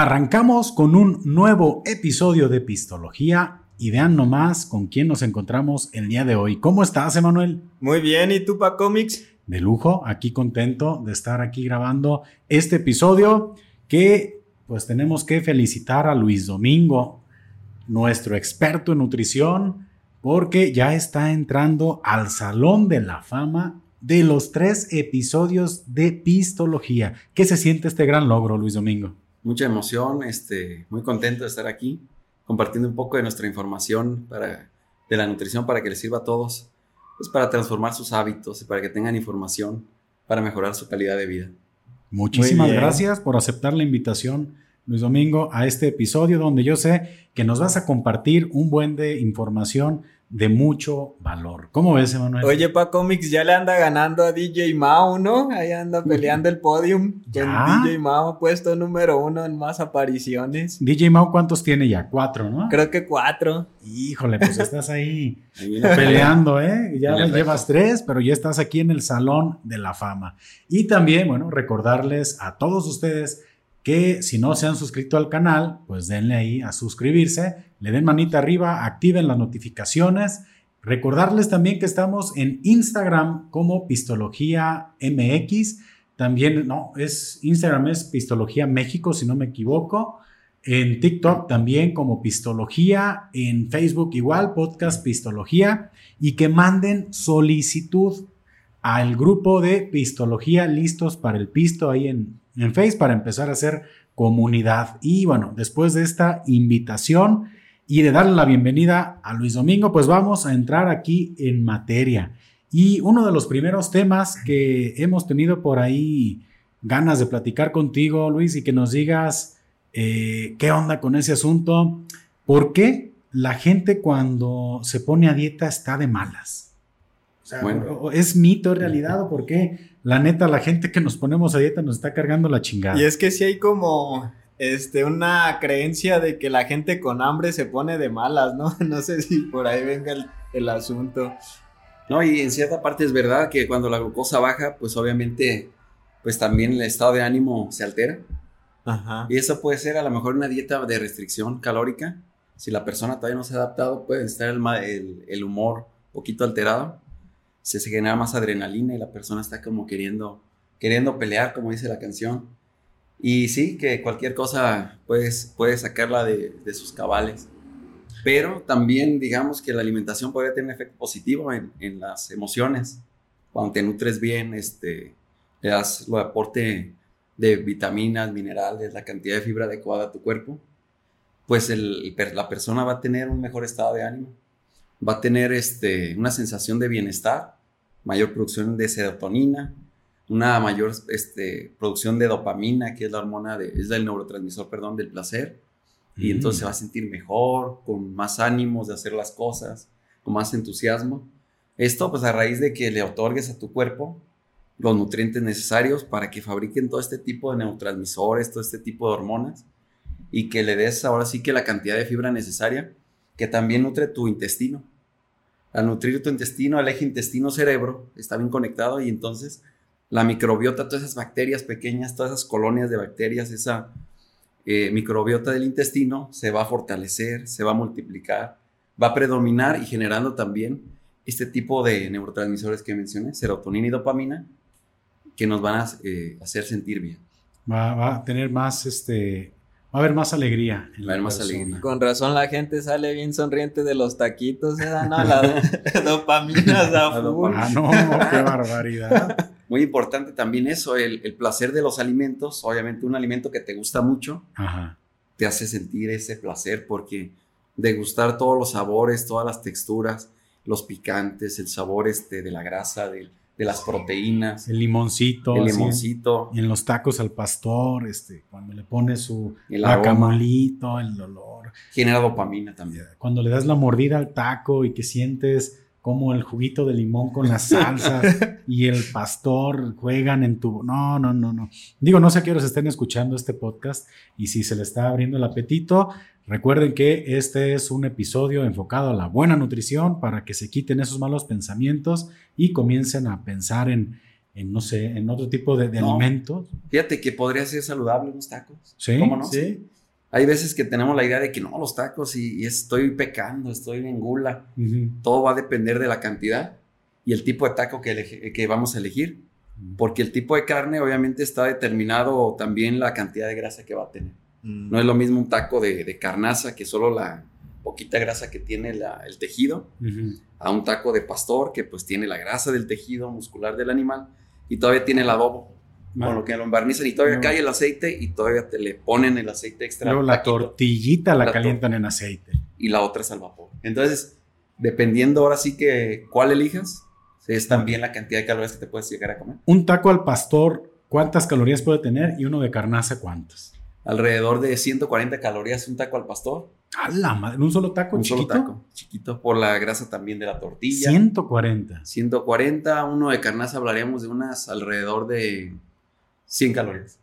Arrancamos con un nuevo episodio de Pistología y vean nomás con quién nos encontramos el día de hoy. ¿Cómo estás, Emanuel? Muy bien, ¿y tú, Pa Comics? De lujo, aquí contento de estar aquí grabando este episodio que pues tenemos que felicitar a Luis Domingo, nuestro experto en nutrición, porque ya está entrando al Salón de la Fama de los tres episodios de Pistología. ¿Qué se siente este gran logro, Luis Domingo? Mucha emoción, este, muy contento de estar aquí, compartiendo un poco de nuestra información para, de la nutrición para que les sirva a todos, pues para transformar sus hábitos y para que tengan información para mejorar su calidad de vida. Muchísimas gracias por aceptar la invitación, Luis Domingo, a este episodio donde yo sé que nos vas a compartir un buen de información de mucho valor. ¿Cómo ves, Emanuel? Oye, Pa Comics ya le anda ganando a DJ Mao, ¿no? Ahí anda peleando el podium. Con DJ Mao puesto número uno en más apariciones. DJ Mao, ¿cuántos tiene ya? Cuatro, ¿no? Creo que cuatro. Híjole, pues estás ahí peleando, ¿eh? Ya llevas tres, pero ya estás aquí en el Salón de la Fama. Y también, bueno, recordarles a todos ustedes que si no se han suscrito al canal, pues denle ahí a suscribirse, le den manita arriba, activen las notificaciones. Recordarles también que estamos en Instagram como Pistología MX. También, no, es Instagram es Pistología México, si no me equivoco. En TikTok también como Pistología. En Facebook igual, Podcast Pistología. Y que manden solicitud al grupo de Pistología Listos para el Pisto ahí en en Face para empezar a hacer comunidad. Y bueno, después de esta invitación y de darle la bienvenida a Luis Domingo, pues vamos a entrar aquí en materia. Y uno de los primeros temas que hemos tenido por ahí ganas de platicar contigo, Luis, y que nos digas eh, qué onda con ese asunto. ¿Por qué la gente cuando se pone a dieta está de malas? O sea, ¿es mito, realidad o por qué? La neta, la gente que nos ponemos a dieta nos está cargando la chingada. Y es que si hay como este, una creencia de que la gente con hambre se pone de malas, ¿no? No sé si por ahí venga el, asunto. No, y en cierta parte es verdad que cuando la glucosa baja, pues obviamente, pues también el estado de ánimo se altera. Ajá. Y eso puede ser a lo mejor una dieta de restricción calórica. Si la persona todavía no se ha adaptado, puede estar el, el, el humor un poquito alterado se, genera más adrenalina y la persona está como queriendo, queriendo pelear, como dice la canción. Y sí, que cualquier cosa puedes, puedes sacarla de, de sus cabales. Pero también digamos que la alimentación podría tener un efecto positivo en, en las emociones. Cuando te nutres bien, este, le das lo aporte de vitaminas, minerales, la cantidad de fibra adecuada a tu cuerpo, pues el, la persona va a tener un mejor estado de ánimo, va a tener este, una sensación de bienestar mayor producción de serotonina, una mayor este, producción de dopamina, que es la hormona, de, es el neurotransmisor, perdón, del placer. Y mm. entonces se va a sentir mejor, con más ánimos de hacer las cosas, con más entusiasmo. Esto pues a raíz de que le otorgues a tu cuerpo los nutrientes necesarios para que fabriquen todo este tipo de neurotransmisores, todo este tipo de hormonas y que le des ahora sí que la cantidad de fibra necesaria que también nutre tu intestino al nutrir tu intestino, el eje intestino-cerebro está bien conectado y entonces la microbiota, todas esas bacterias pequeñas, todas esas colonias de bacterias, esa eh, microbiota del intestino se va a fortalecer, se va a multiplicar, va a predominar y generando también este tipo de neurotransmisores que mencioné, serotonina y dopamina, que nos van a eh, hacer sentir bien. Va, va, a tener más este, Va a haber más alegría. Va a haber más alegría. Con razón la gente sale bien sonriente de los taquitos, ¿eh? No, la dopamina Ah, no, qué barbaridad. Muy importante también eso, el, placer de los alimentos. Obviamente un alimento que te gusta mucho te hace sentir ese placer porque degustar todos los sabores, todas las texturas, los picantes, el sabor este de la grasa, del de las proteínas. El limoncito. El limoncito. y en los tacos al pastor, este, cuando le pones su el guacamolito, el dolor. Genera dopamina también. Cuando le das la mordida al taco y que sientes como el juguito de limón con las salsas y el pastor juegan en tu... No, no, no, no. Digo, no sé a qué horas estén escuchando este podcast y si se le está abriendo el apetito, recuerden que este es un episodio enfocado a la buena nutrición para que se quiten esos malos pensamientos y comiencen a pensar en, en no sé, en otro tipo de, alimentos. Fíjate que podría ser saludable unos tacos. Sí. ¿Cómo no? Sí. Hay veces que tenemos la idea de que no, los tacos y, estoy pecando, estoy en gula. Todo va a depender de la cantidad y el tipo de taco que, que vamos a elegir. Porque el tipo de carne obviamente está determinado también la cantidad de grasa que va a tener. Mm. No es lo mismo un taco de, carnaza que solo la poquita grasa que tiene el tejido, a un taco de pastor que pues tiene la grasa del tejido muscular del animal y todavía tiene el adobo. Con lo que lo embarnizan y todavía cae el aceite y todavía te le ponen el aceite extra. Luego la tortillita la, calientan en aceite. Y la otra es al vapor. Entonces, dependiendo ahora sí que cuál elijas, es también la cantidad de calorías que te puedes llegar a comer. Un taco al pastor, ¿cuántas calorías puede tener? Y uno de carnaza, ¿cuántas? Alrededor de 140 calorías un taco al pastor. ¡A la madre! ¿Un solo taco un solo taco, chiquito, por la grasa también de la tortilla. 140. 140, uno de carnaza hablaríamos de unas alrededor de 100 calorías.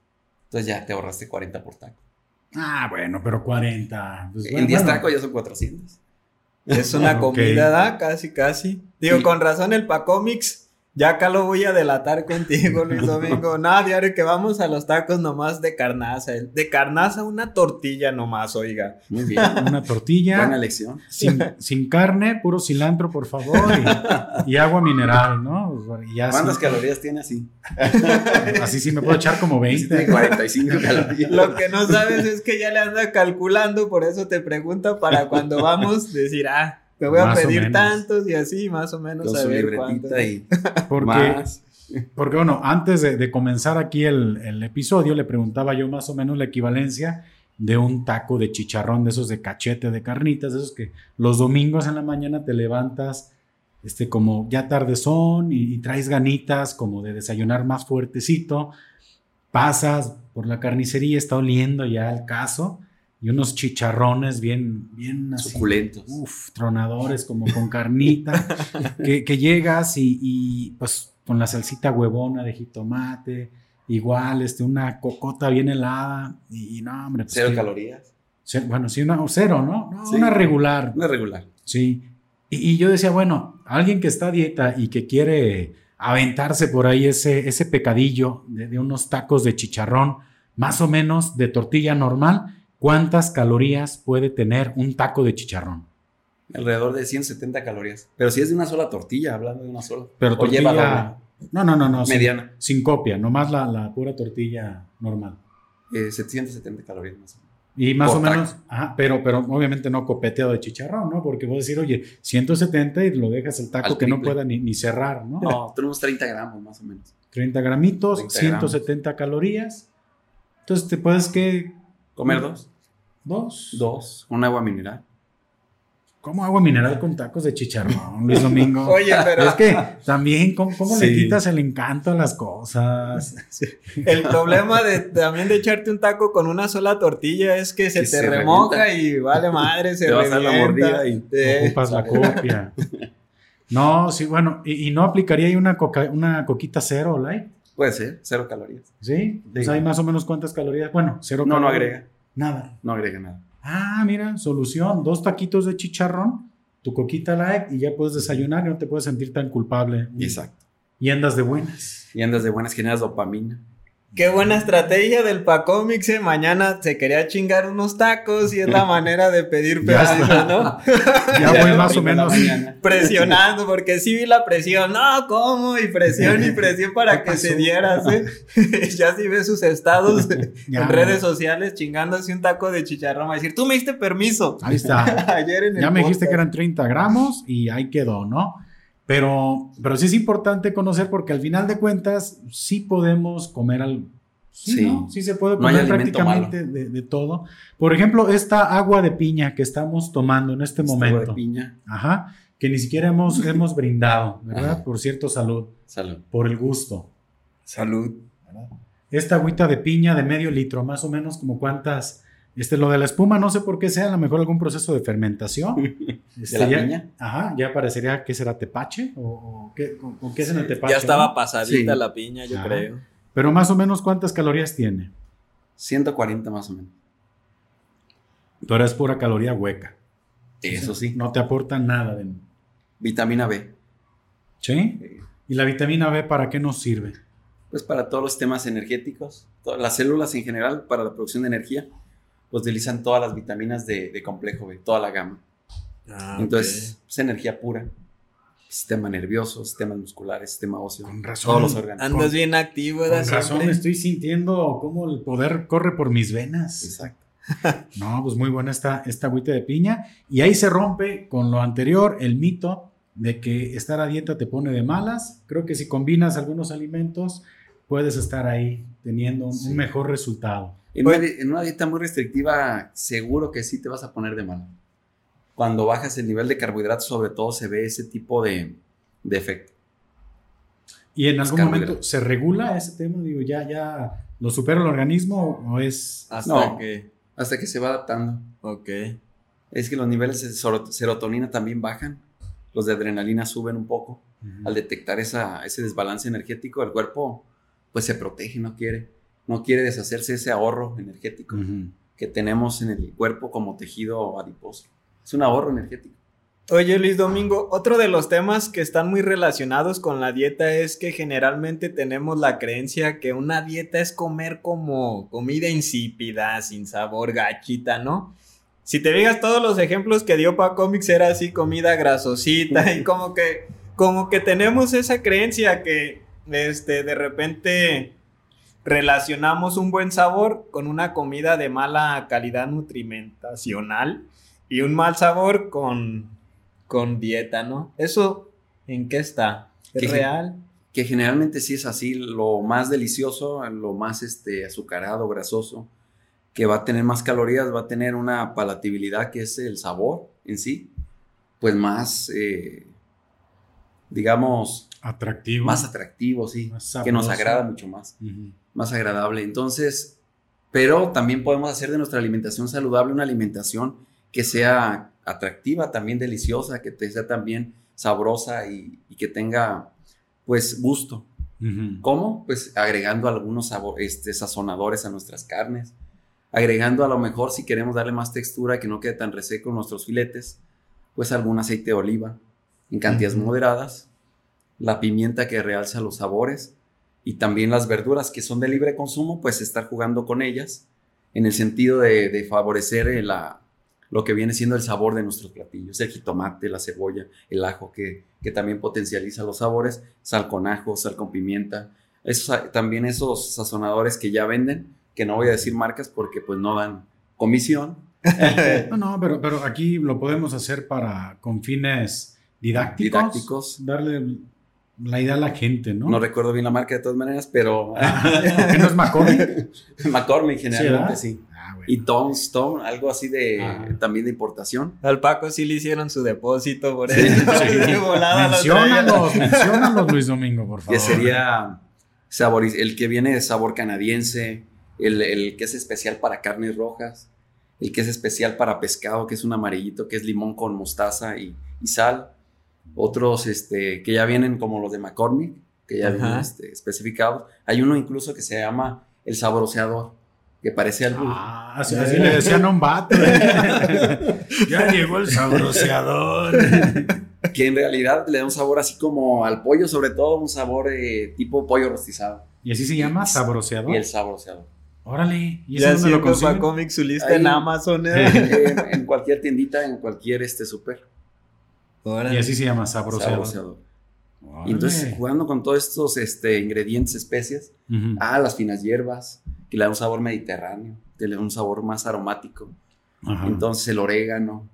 Entonces ya te ahorraste 40 por taco. Ah, bueno, pero 40. Pues en 10 tacos ya son 400. Es una comida, ¿da? Casi, casi. Digo, con razón el Pacómix ya acá lo voy a delatar contigo, Luis Domingo. Nada, diario que vamos a los tacos nomás de carnaza. De carnaza una tortilla nomás, oiga. Muy bien. Una tortilla. Buena elección. Sin, carne, puro cilantro, por favor. Y, agua mineral, ¿no? ¿Cuántas calorías tiene así? Así sí me puedo echar como 20. 45 calorías. Lo que no sabes es que ya le anda calculando, por eso te pregunto para cuando vamos decir, ah, me voy a pedir tantos y así, más o menos. a ver y porque, Porque, bueno, antes de, comenzar aquí el, episodio, le preguntaba yo más o menos la equivalencia de un taco de chicharrón, de esos de cachete, de carnitas, de esos que los domingos en la mañana te levantas, este, como ya tarde son y, y traes ganitas como de desayunar más fuertecito, pasas por la carnicería, está oliendo ya el caso y unos chicharrones bien, bien suculentos. Uf, tronadores como con carnita, que, llegas y, pues con la salsita huevona de jitomate, igual, este, una cocota bien helada y, no, hombre. Pues cero calorías. bueno, sí, una, cero, ¿no? Una regular. Una regular. Sí. Y, yo decía, bueno, alguien que está a dieta y que quiere aventarse por ahí ese, ese pecadillo de, de unos tacos de chicharrón, más o menos de tortilla normal, ¿Cuántas calorías puede tener un taco de chicharrón? Alrededor de 170 calorías. Pero si es de una sola tortilla, hablando de una sola. Pero tortilla... No, no, no, no. Mediana. Sin, copia, nomás la, la pura tortilla normal. 770 eh, calorías más o menos. Y más o menos, ajá, pero, pero obviamente no copeteado de chicharrón, ¿no? Porque vos decir, oye, 170 y lo dejas el taco que no pueda ni, cerrar, ¿no? No, tenemos 30 gramos más o menos. 30 gramitos, 170 calorías. Entonces te puedes que ¿Comer dos? ¿Dos? Dos. Un agua mineral. ¿Cómo agua mineral con tacos de chicharrón, Luis Domingo? Oye, pero. Es que también, ¿cómo, le quitas el encanto a las cosas? El problema de también de echarte un taco con una sola tortilla es que se te remoja y vale madre, se te vas a la mordida y te ocupas la copia. No, sí, bueno, ¿y, no aplicaría ahí una, coca, una coquita cero, light? Puede ser, cero calorías. ¿Sí? Pues ¿Hay más o menos cuántas calorías? Bueno, cero No, no agrega. Nada. No agrega nada. Ah, mira, solución. Dos taquitos de chicharrón, tu coquita light y ya puedes desayunar y no te puedes sentir tan culpable. Exacto. Y andas de buenas. Y andas de buenas, generas dopamina. Qué buena estrategia del Pacómix, ¿eh? Mañana se quería chingar unos tacos y es la manera de pedir pedido, ¿no? ya voy más o menos presionando, porque sí vi la presión, no, ¿cómo? Y presión y presión para que se diera, ¿eh? ya sí ve sus estados en redes sociales chingándose un taco de chicharrón, va a decir, tú me diste permiso. Ahí está. Ayer en el Ya me dijiste que eran 30 gramos y ahí quedó, ¿no? Pero, pero sí es importante conocer porque al final de cuentas sí podemos comer algo. Sí, sí, se puede comer prácticamente de, todo. Por ejemplo, esta agua de piña que estamos tomando en este momento. Agua de piña. Ajá. Que ni siquiera hemos, hemos brindado, ¿verdad? Por cierto, salud. Salud. Por el gusto. Salud. Esta agüita de piña de medio litro, más o menos como cuántas este, lo de la espuma, no sé por qué sea, a lo mejor algún proceso de fermentación. Este, ¿De la piña? Ajá, ya parecería que será tepache o, qué, con, qué es en el tepache. Ya estaba pasadita la piña, yo creo. Pero más o menos, ¿cuántas calorías tiene? 140 más o menos. Pero es pura caloría hueca. Eso sí. No te aporta nada de... Vitamina B. ¿Sí? ¿Y la vitamina B para qué nos sirve? pues para todos los sistemas energéticos, todas las células en general para la producción de energía, utilizan todas las vitaminas de, complejo B, toda la gama. Ah, Entonces, es energía pura. Sistema nervioso, sistemas musculares, sistema óseo, con razón, todos los órganos. Andas bien activo, Con razón, estoy sintiendo cómo el poder corre por mis venas. Exacto. no, pues muy buena esta, esta agüita de piña. Y ahí se rompe con lo anterior el mito de que estar a dieta te pone de malas. Creo que si combinas algunos alimentos, puedes estar ahí teniendo un mejor resultado. En una, dieta muy restrictiva, seguro que sí te vas a poner de malas. Cuando bajas el nivel de carbohidratos, sobre todo, se ve ese tipo de, efecto. ¿Y en algún momento se regula ese tema? Digo, ¿ya, ya lo supera el organismo o es...? Hasta que... Hasta que se va adaptando. Ok. Es que los niveles de serotonina también bajan los de adrenalina suben un poco. Al detectar esa, ese desbalance energético, el cuerpo pues se protege, no quiere, no quiere deshacerse de ese ahorro energético que tenemos en el cuerpo como tejido adiposo. Es un ahorro energético. Oye Luis Domingo, otro de los temas que están muy relacionados con la dieta es que generalmente tenemos la creencia que una dieta es comer como comida insípida, sin sabor, gachita, ¿no? si te digas todos los ejemplos que dio para cómics era así comida grasosita y como que como que tenemos esa creencia que este de repente relacionamos un buen sabor con una comida de mala calidad nutrimentacional y un mal sabor con con dieta, ¿no? Eso ¿en qué está? ¿Es real? Que generalmente sí es así, lo más delicioso, lo más este azucarado, grasoso, que va a tener más calorías, va a tener una palatabilidad que es el sabor en sí, pues más, eh, digamos... Atractivo. Más atractivo, sí. que nos agrada mucho más. Más agradable. Entonces, pero también podemos hacer de nuestra alimentación saludable una alimentación que sea atractiva, también deliciosa, que sea también sabrosa y, que tenga, pues, gusto. ¿Cómo? Pues agregando algunos este, sazonadores a nuestras carnes, agregando a lo mejor si queremos darle más textura, que no quede tan reseco nuestros filetes, pues algún aceite de oliva en cantidades moderadas, la pimienta que realza los sabores y también las verduras que son de libre consumo, pues estar jugando con ellas en el sentido de, favorecer la, lo que viene siendo el sabor de nuestros platillos, el jitomate, la cebolla, el ajo que, que también potencializa los sabores, sal con ajo, sal con pimienta, también esos sazonadores que ya venden, que no voy a decir marcas porque pues no dan comisión. no, no, pero, pero aquí lo podemos hacer para con fines didácticos. Didácticos. Darle la idea a la gente, ¿no? No recuerdo bien la marca de todas maneras, pero... ¿Qué no es McCormick? McCormick generalmente sí. Ah, y Tom Stone, algo así de ah. también de importación. Al Paco sí le hicieron su depósito por eso. Sí, menciónalos, menciónalos, Luis Domingo, por favor. Que sería sabor, el que viene de sabor canadiense, el, que es especial para carnes rojas, el que es especial para pescado, que es un amarillito, que es limón con mostaza y, sal. Otros este, que ya vienen como los de McCormick, que ya vienen este, especificados. Hay uno incluso que se llama el sabroseador, que parece algo. Ah, así, le decían a un vato. ya llegó el sabroseador. que en realidad le da un sabor así como al pollo, sobre todo un sabor eh, tipo pollo rostizado. ¿Y así se llama? ¿Sabroseador? Y el sabroseador. Órale, ¿y ya eso lo consiguen? Comic su lista en Amazon. ¿eh? en, cualquier tiendita, en cualquier este super. Y así se llama sabroseador. Y entonces jugando con todos estos este, ingredientes, especias, ah, las finas hierbas, que le dan un sabor mediterráneo, que le dan un sabor más aromático. Entonces el orégano,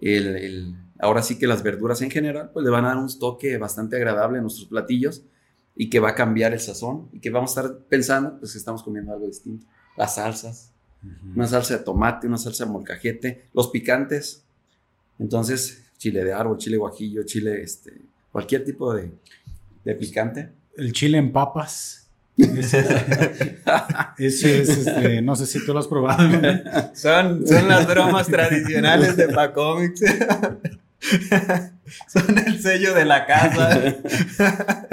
el, ahora sí que las verduras en general, pues le van a dar un toque bastante agradable a nuestros platillos y que va a cambiar el sazón y que vamos a estar pensando pues que estamos comiendo algo distinto. Las salsas, una salsa de tomate, una salsa de molcajete, los picantes. Entonces, chile de árbol, chile guajillo, chile, este, cualquier tipo de, de picante. El chile en papas. Ese, es, este, no sé si tú lo has probado. Son, son las bromas tradicionales de Pacomics. son el sello de la casa.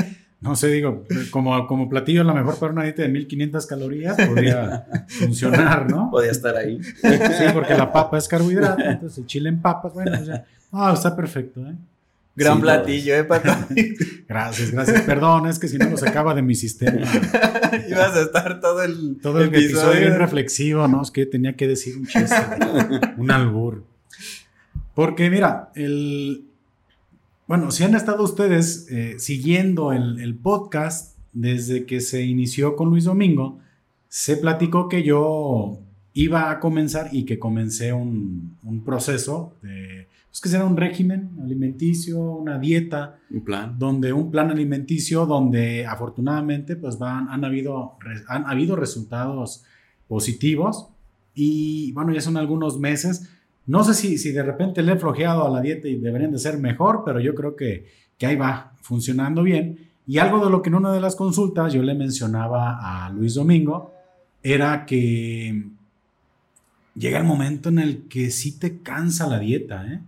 No sé, digo, como, como platillo a lo mejor para una dieta de 1500 calorías podría funcionar, ¿no? Podría estar ahí. Sí, porque la papa es carbohidrato, entonces el chile en papas, bueno, o sea, ah, está perfecto, ¿eh? Gran platillo, ¿eh, Paco? gracias, gracias. Perdón, es que si no lo sacaba de mi sistema. Ibas a estar todo el, todo el episodio. bien reflexivo, ¿no? Es que tenía que decir un chiste, un albur. Porque mira, el... Bueno, si han estado ustedes eh, siguiendo el, el podcast desde que se inició con Luis Domingo, se platicó que yo iba a comenzar y que comencé un, un proceso de pues que será un régimen alimenticio, una dieta. Un plan. Donde un plan alimenticio donde afortunadamente pues van, han, habido, han habido resultados positivos y bueno, ya son algunos meses. No sé si, si de repente le he flojeado a la dieta y deberían de ser mejor, pero yo creo que, que ahí va funcionando bien. Y algo de lo que en una de las consultas yo le mencionaba a Luis Domingo era que llega el momento en el que sí te cansa la dieta, ¿eh?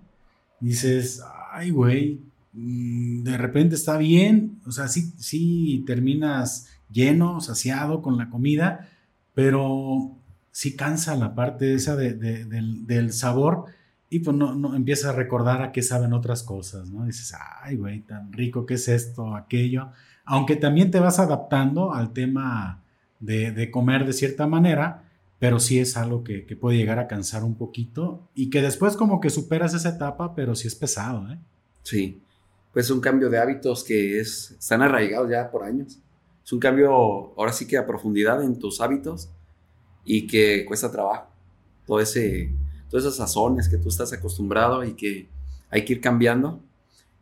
dices, ay, güey, mm, de repente está bien, o sea, sí, sí terminas lleno, saciado con la comida, pero sí cansa la parte esa del, sabor y pues no, no empiezas a recordar a qué saben otras cosas, ¿no? Dices, ay, güey, tan rico que es esto, aquello, aunque también te vas adaptando al tema de, de comer de cierta manera, pero sí es algo que, puede llegar a cansar un poquito y que después como que superas esa etapa, pero sí es pesado, ¿eh? Sí, pues un cambio de hábitos que es, están arraigados ya por años. Es un cambio, ahora sí que a profundidad en tus hábitos y que cuesta trabajo. Todo ese, todas esas sazones que tú estás acostumbrado y que hay que ir cambiando.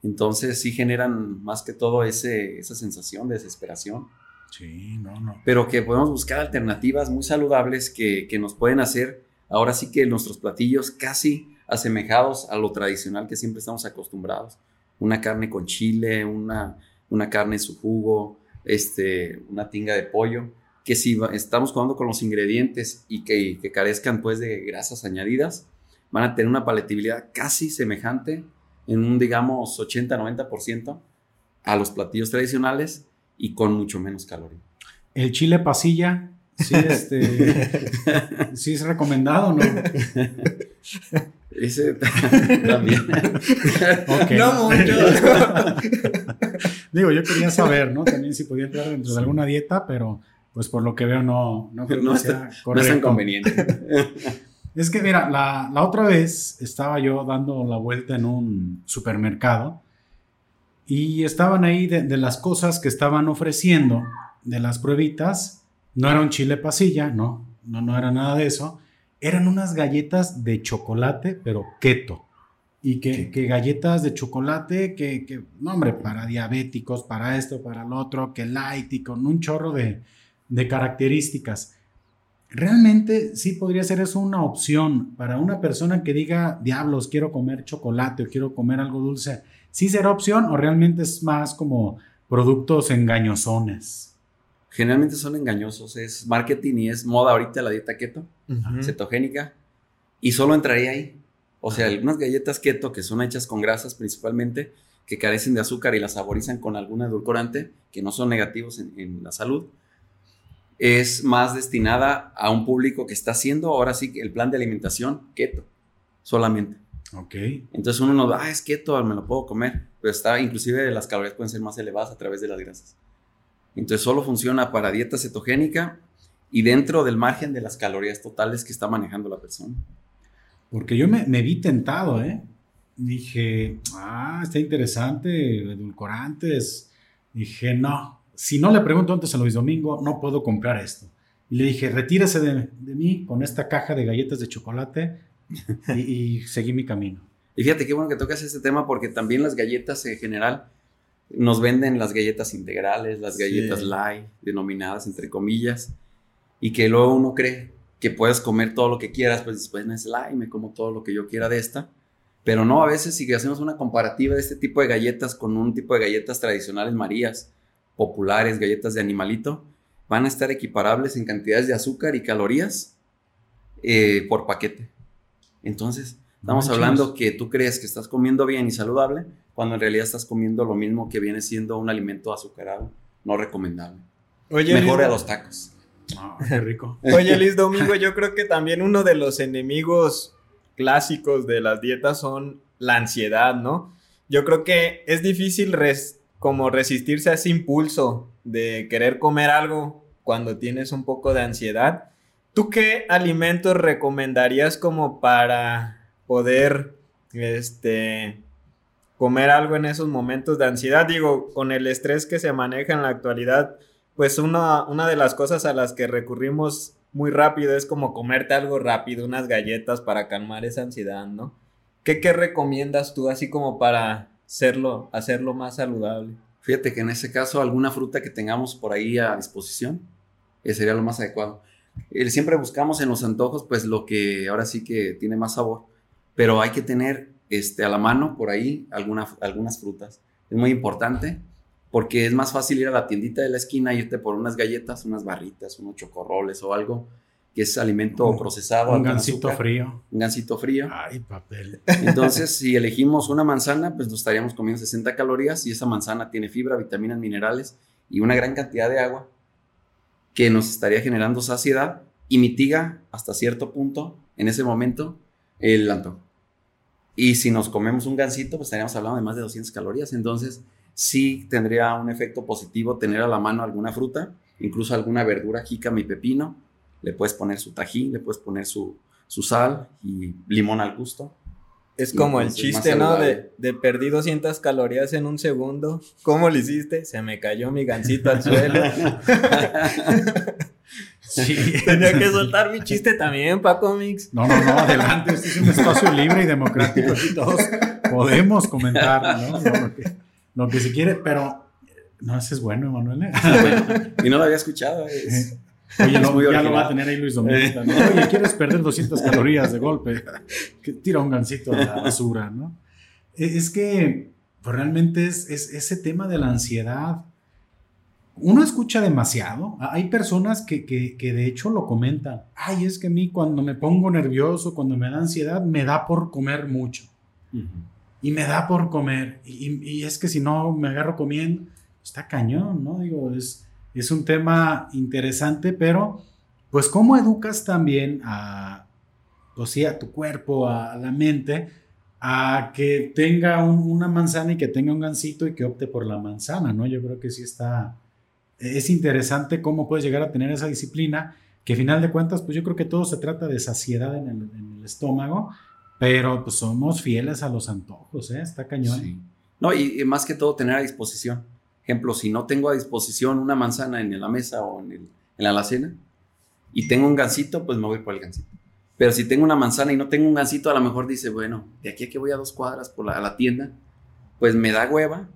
Entonces sí generan más que todo ese, esa sensación de desesperación Sí, no, no. Pero que podemos buscar alternativas muy saludables que, nos pueden hacer ahora sí que nuestros platillos casi asemejados a lo tradicional que siempre estamos acostumbrados. Una carne con chile, una, una carne en su jugo, este, una tinga de pollo, que si estamos jugando con los ingredientes y que, que carezcan pues de grasas añadidas, van a tener una palatabilidad casi semejante en un digamos 80-90% a los platillos tradicionales y con mucho menos caloría. El chile pasilla, sí, este, sí es recomendado, ¿no? Ese también. No mucho. Digo, yo quería saber, ¿no? También si podía entrar dentro de alguna dieta, pero pues por lo que veo no, no creo que sea correcto. No es inconveniente. Es que mira, la, la, otra vez estaba yo dando la vuelta en un supermercado y estaban ahí de, las cosas que estaban ofreciendo, de las pruebitas, no era un chile pasilla, no, no, no era nada de eso, eran unas galletas de chocolate, pero keto. Y que, galletas de chocolate, que, que, no hombre, para diabéticos, para esto, para lo otro, que light y con un chorro de, de características. Realmente sí podría ser eso una opción para una persona que diga, diablos, quiero comer chocolate o quiero comer algo dulce ¿sí será opción o realmente es más como productos engañosones? Generalmente son engañosos, es marketing y es moda ahorita la dieta keto, cetogénica, y solo entraría ahí. O sea, algunas galletas keto que son hechas con grasas principalmente, que carecen de azúcar y las saborizan con algún edulcorante, que no son negativos en, la salud, es más destinada a un público que está haciendo ahora sí el plan de alimentación keto solamente. Ok. Entonces uno no, ah, es keto, me lo puedo comer. Pero está, inclusive las calorías pueden ser más elevadas a través de las grasas. Entonces solo funciona para dieta cetogénica y dentro del margen de las calorías totales que está manejando la persona. Porque yo me, vi tentado, ¿eh? Dije, ah, está interesante, edulcorantes. Dije, no, si no le pregunto antes a Luis Domingo, no puedo comprar esto. Y le dije, retírese de, de mí con esta caja de galletas de chocolate y, seguí mi camino. Y fíjate qué bueno que tocas este tema porque también las galletas en general nos venden las galletas integrales, las galletas light, denominadas entre comillas, y que luego uno cree que puedes comer todo lo que quieras, pues después no es light, me como todo lo que yo quiera de esta. Pero no, a veces si hacemos una comparativa de este tipo de galletas con un tipo de galletas tradicionales marías, populares, galletas de animalito, van a estar equiparables en cantidades de azúcar y calorías eh, por paquete. Entonces, estamos hablando que tú crees que estás comiendo bien y saludable, cuando en realidad estás comiendo lo mismo que viene siendo un alimento azucarado, no recomendable. Oye, Mejor a los tacos. Ah, qué rico. Oye, Liz Domingo, yo creo que también uno de los enemigos clásicos de las dietas son la ansiedad, ¿no? yo creo que es difícil como resistirse a ese impulso de querer comer algo cuando tienes un poco de ansiedad. ¿Tú qué alimentos recomendarías como para poder este, comer algo en esos momentos de ansiedad? Digo, con el estrés que se maneja en la actualidad, pues una, una de las cosas a las que recurrimos muy rápido es como comerte algo rápido, unas galletas para calmar esa ansiedad, ¿no? ¿Qué, qué recomiendas tú así como para hacerlo, hacerlo más saludable? Fíjate que en ese caso alguna fruta que tengamos por ahí a disposición eh, sería lo más adecuado. Eh, siempre buscamos en los antojos pues lo que ahora sí que tiene más sabor, pero hay que tener este, a la mano por ahí algunas frutas. Es muy importante porque es más fácil ir a la tiendita de la esquina, irte por unas galletas, unas barritas, unos chocorroles o algo que es alimento procesado. Un gansito frío. Un gansito frío. Ay, papel. Entonces, si elegimos una manzana, pues nos estaríamos comiendo 60 calorías y esa manzana tiene fibra, vitaminas, minerales y una gran cantidad de agua que nos estaría generando saciedad y mitiga hasta cierto punto, en ese momento, el antojo. Y si nos comemos un gansito, pues estaríamos hablando de más de 200 calorías. Entonces, sí tendría un efecto positivo tener a la mano alguna fruta, incluso alguna verdura, jícama y pepino. Le puedes poner su tajín, le puedes poner su, sal y limón al gusto. Es como el chiste, ¿no? De, de, perdí 200 calorías en un segundo. ¿Cómo lo hiciste? Se me cayó mi gancito al suelo. sí. Tenía que soltar mi chiste también, Paco Mix. No, no, no, adelante. Este es un espacio libre y democrático. y todos podemos comentar, ¿no? no lo que se quiere, pero no, ese es bueno, Emanuel. ¿eh? y no lo había escuchado. Es, Oye, ya lo va a tener ahí Luis Domínguez Oye, ¿quieres perder 200 calorías de golpe? Tira un gancito a la basura, ¿no? E, es que pues, realmente es, es, ese tema de la ansiedad. Uno escucha demasiado. Hay personas que, que, que, de hecho lo comentan. Ay, es que a mí cuando me pongo nervioso, cuando me da ansiedad, me da por comer mucho y me da por comer. Y, es que si no me agarro comiendo, está cañón, ¿no? Digo, es, es un tema interesante, pero pues cómo educas también a, pues sí, tu cuerpo, a, la mente, a que tenga una manzana y que tenga un gansito y que opte por la manzana, ¿no? Yo creo que sí está, es interesante cómo puedes llegar a tener esa disciplina, que al final de cuentas, pues yo creo que todo se trata de saciedad en el, en el estómago pero pues somos fieles a los antojos, ¿eh? Está cañón. No, y, más que todo tener a disposición. Ejemplo, si no tengo a disposición una manzana en la mesa o en, la alacena y tengo un gansito, pues me voy por el gansito. Pero si tengo una manzana y no tengo un gansito, a lo mejor dice, bueno, de aquí a que voy a dos cuadras por la, a la tienda, pues me da hueva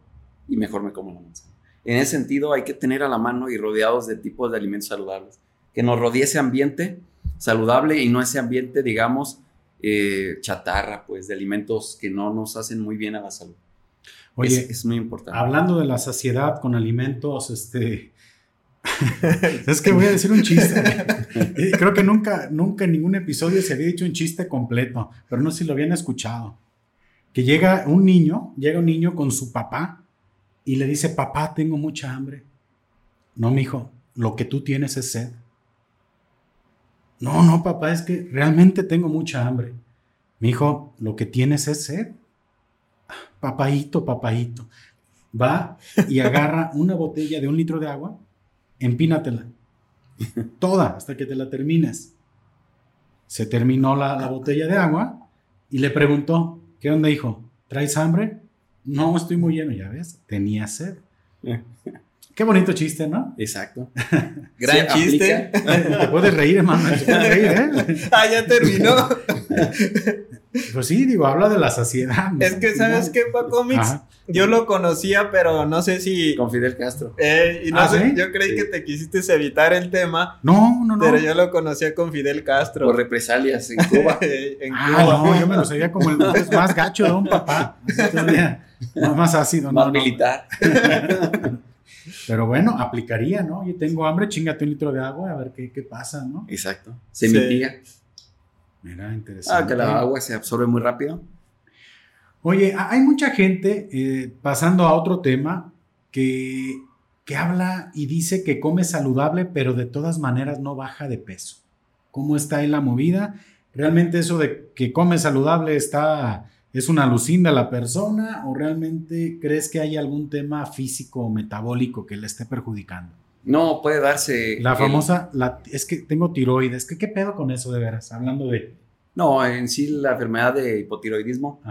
y mejor me como la manzana. En ese sentido, hay que tener a la mano y rodeados de tipos de alimentos saludables. Que nos rodee ese ambiente saludable y no ese ambiente, digamos, eh, chatarra, pues, de alimentos que no nos hacen muy bien a la salud. Oye, es, muy importante. Hablando de la saciedad con alimentos, este... es que voy a decir un chiste. Creo que nunca, nunca en ningún episodio se había dicho un chiste completo, pero no sé si lo habían escuchado. Que llega un niño, llega un niño con su papá y le dice, papá, tengo mucha hambre. No, mi hijo, lo que tú tienes es sed. No, no, papá, es que realmente tengo mucha hambre. Mi hijo, lo que tienes es sed. Papaito, papaito. Va y agarra una botella de un litro de agua, empínatela. Toda, hasta que te la termines. Se terminó la, la botella de agua y le preguntó, ¿qué onda, hijo? ¿Traes hambre? No, estoy muy lleno, ya ves, tenía sed. Qué bonito chiste, ¿no? Exacto. Gran chiste. Te puedes reír, hermano. Te puedes reír, ¿eh? ah, ya terminó. Pues sí, digo, habla de la saciedad. Es que, ¿sabes qué, Paco Mix? Yo lo conocía, pero no sé si. Con Fidel Castro. Eh, y no ¿Ah, sé, yo creí que te quisiste evitar el tema. No, no, no. Pero yo lo conocía con Fidel Castro. Por represalias en Cuba. en ah, no, yo me lo sabía como el más gacho de un papá. más ácido, Más militar. Pero bueno, aplicaría, ¿no? Yo tengo hambre, chingate un litro de agua, a ver qué, qué pasa, ¿no? Exacto. Se mitiga. Mira, interesante. Ah, que la agua se absorbe muy rápido. Oye, hay mucha gente, eh, pasando a otro tema, que, que habla y dice que come saludable, pero de todas maneras no baja de peso. ¿Cómo está ahí la movida? Realmente eso de que come saludable está ¿Es una alucina la persona o realmente crees que hay algún tema físico o metabólico que le esté perjudicando? No, puede darse. La famosa, la, es que tengo tiroides. ¿Qué, ¿Qué pedo con eso de veras? Hablando de. No, en sí la enfermedad de hipotiroidismo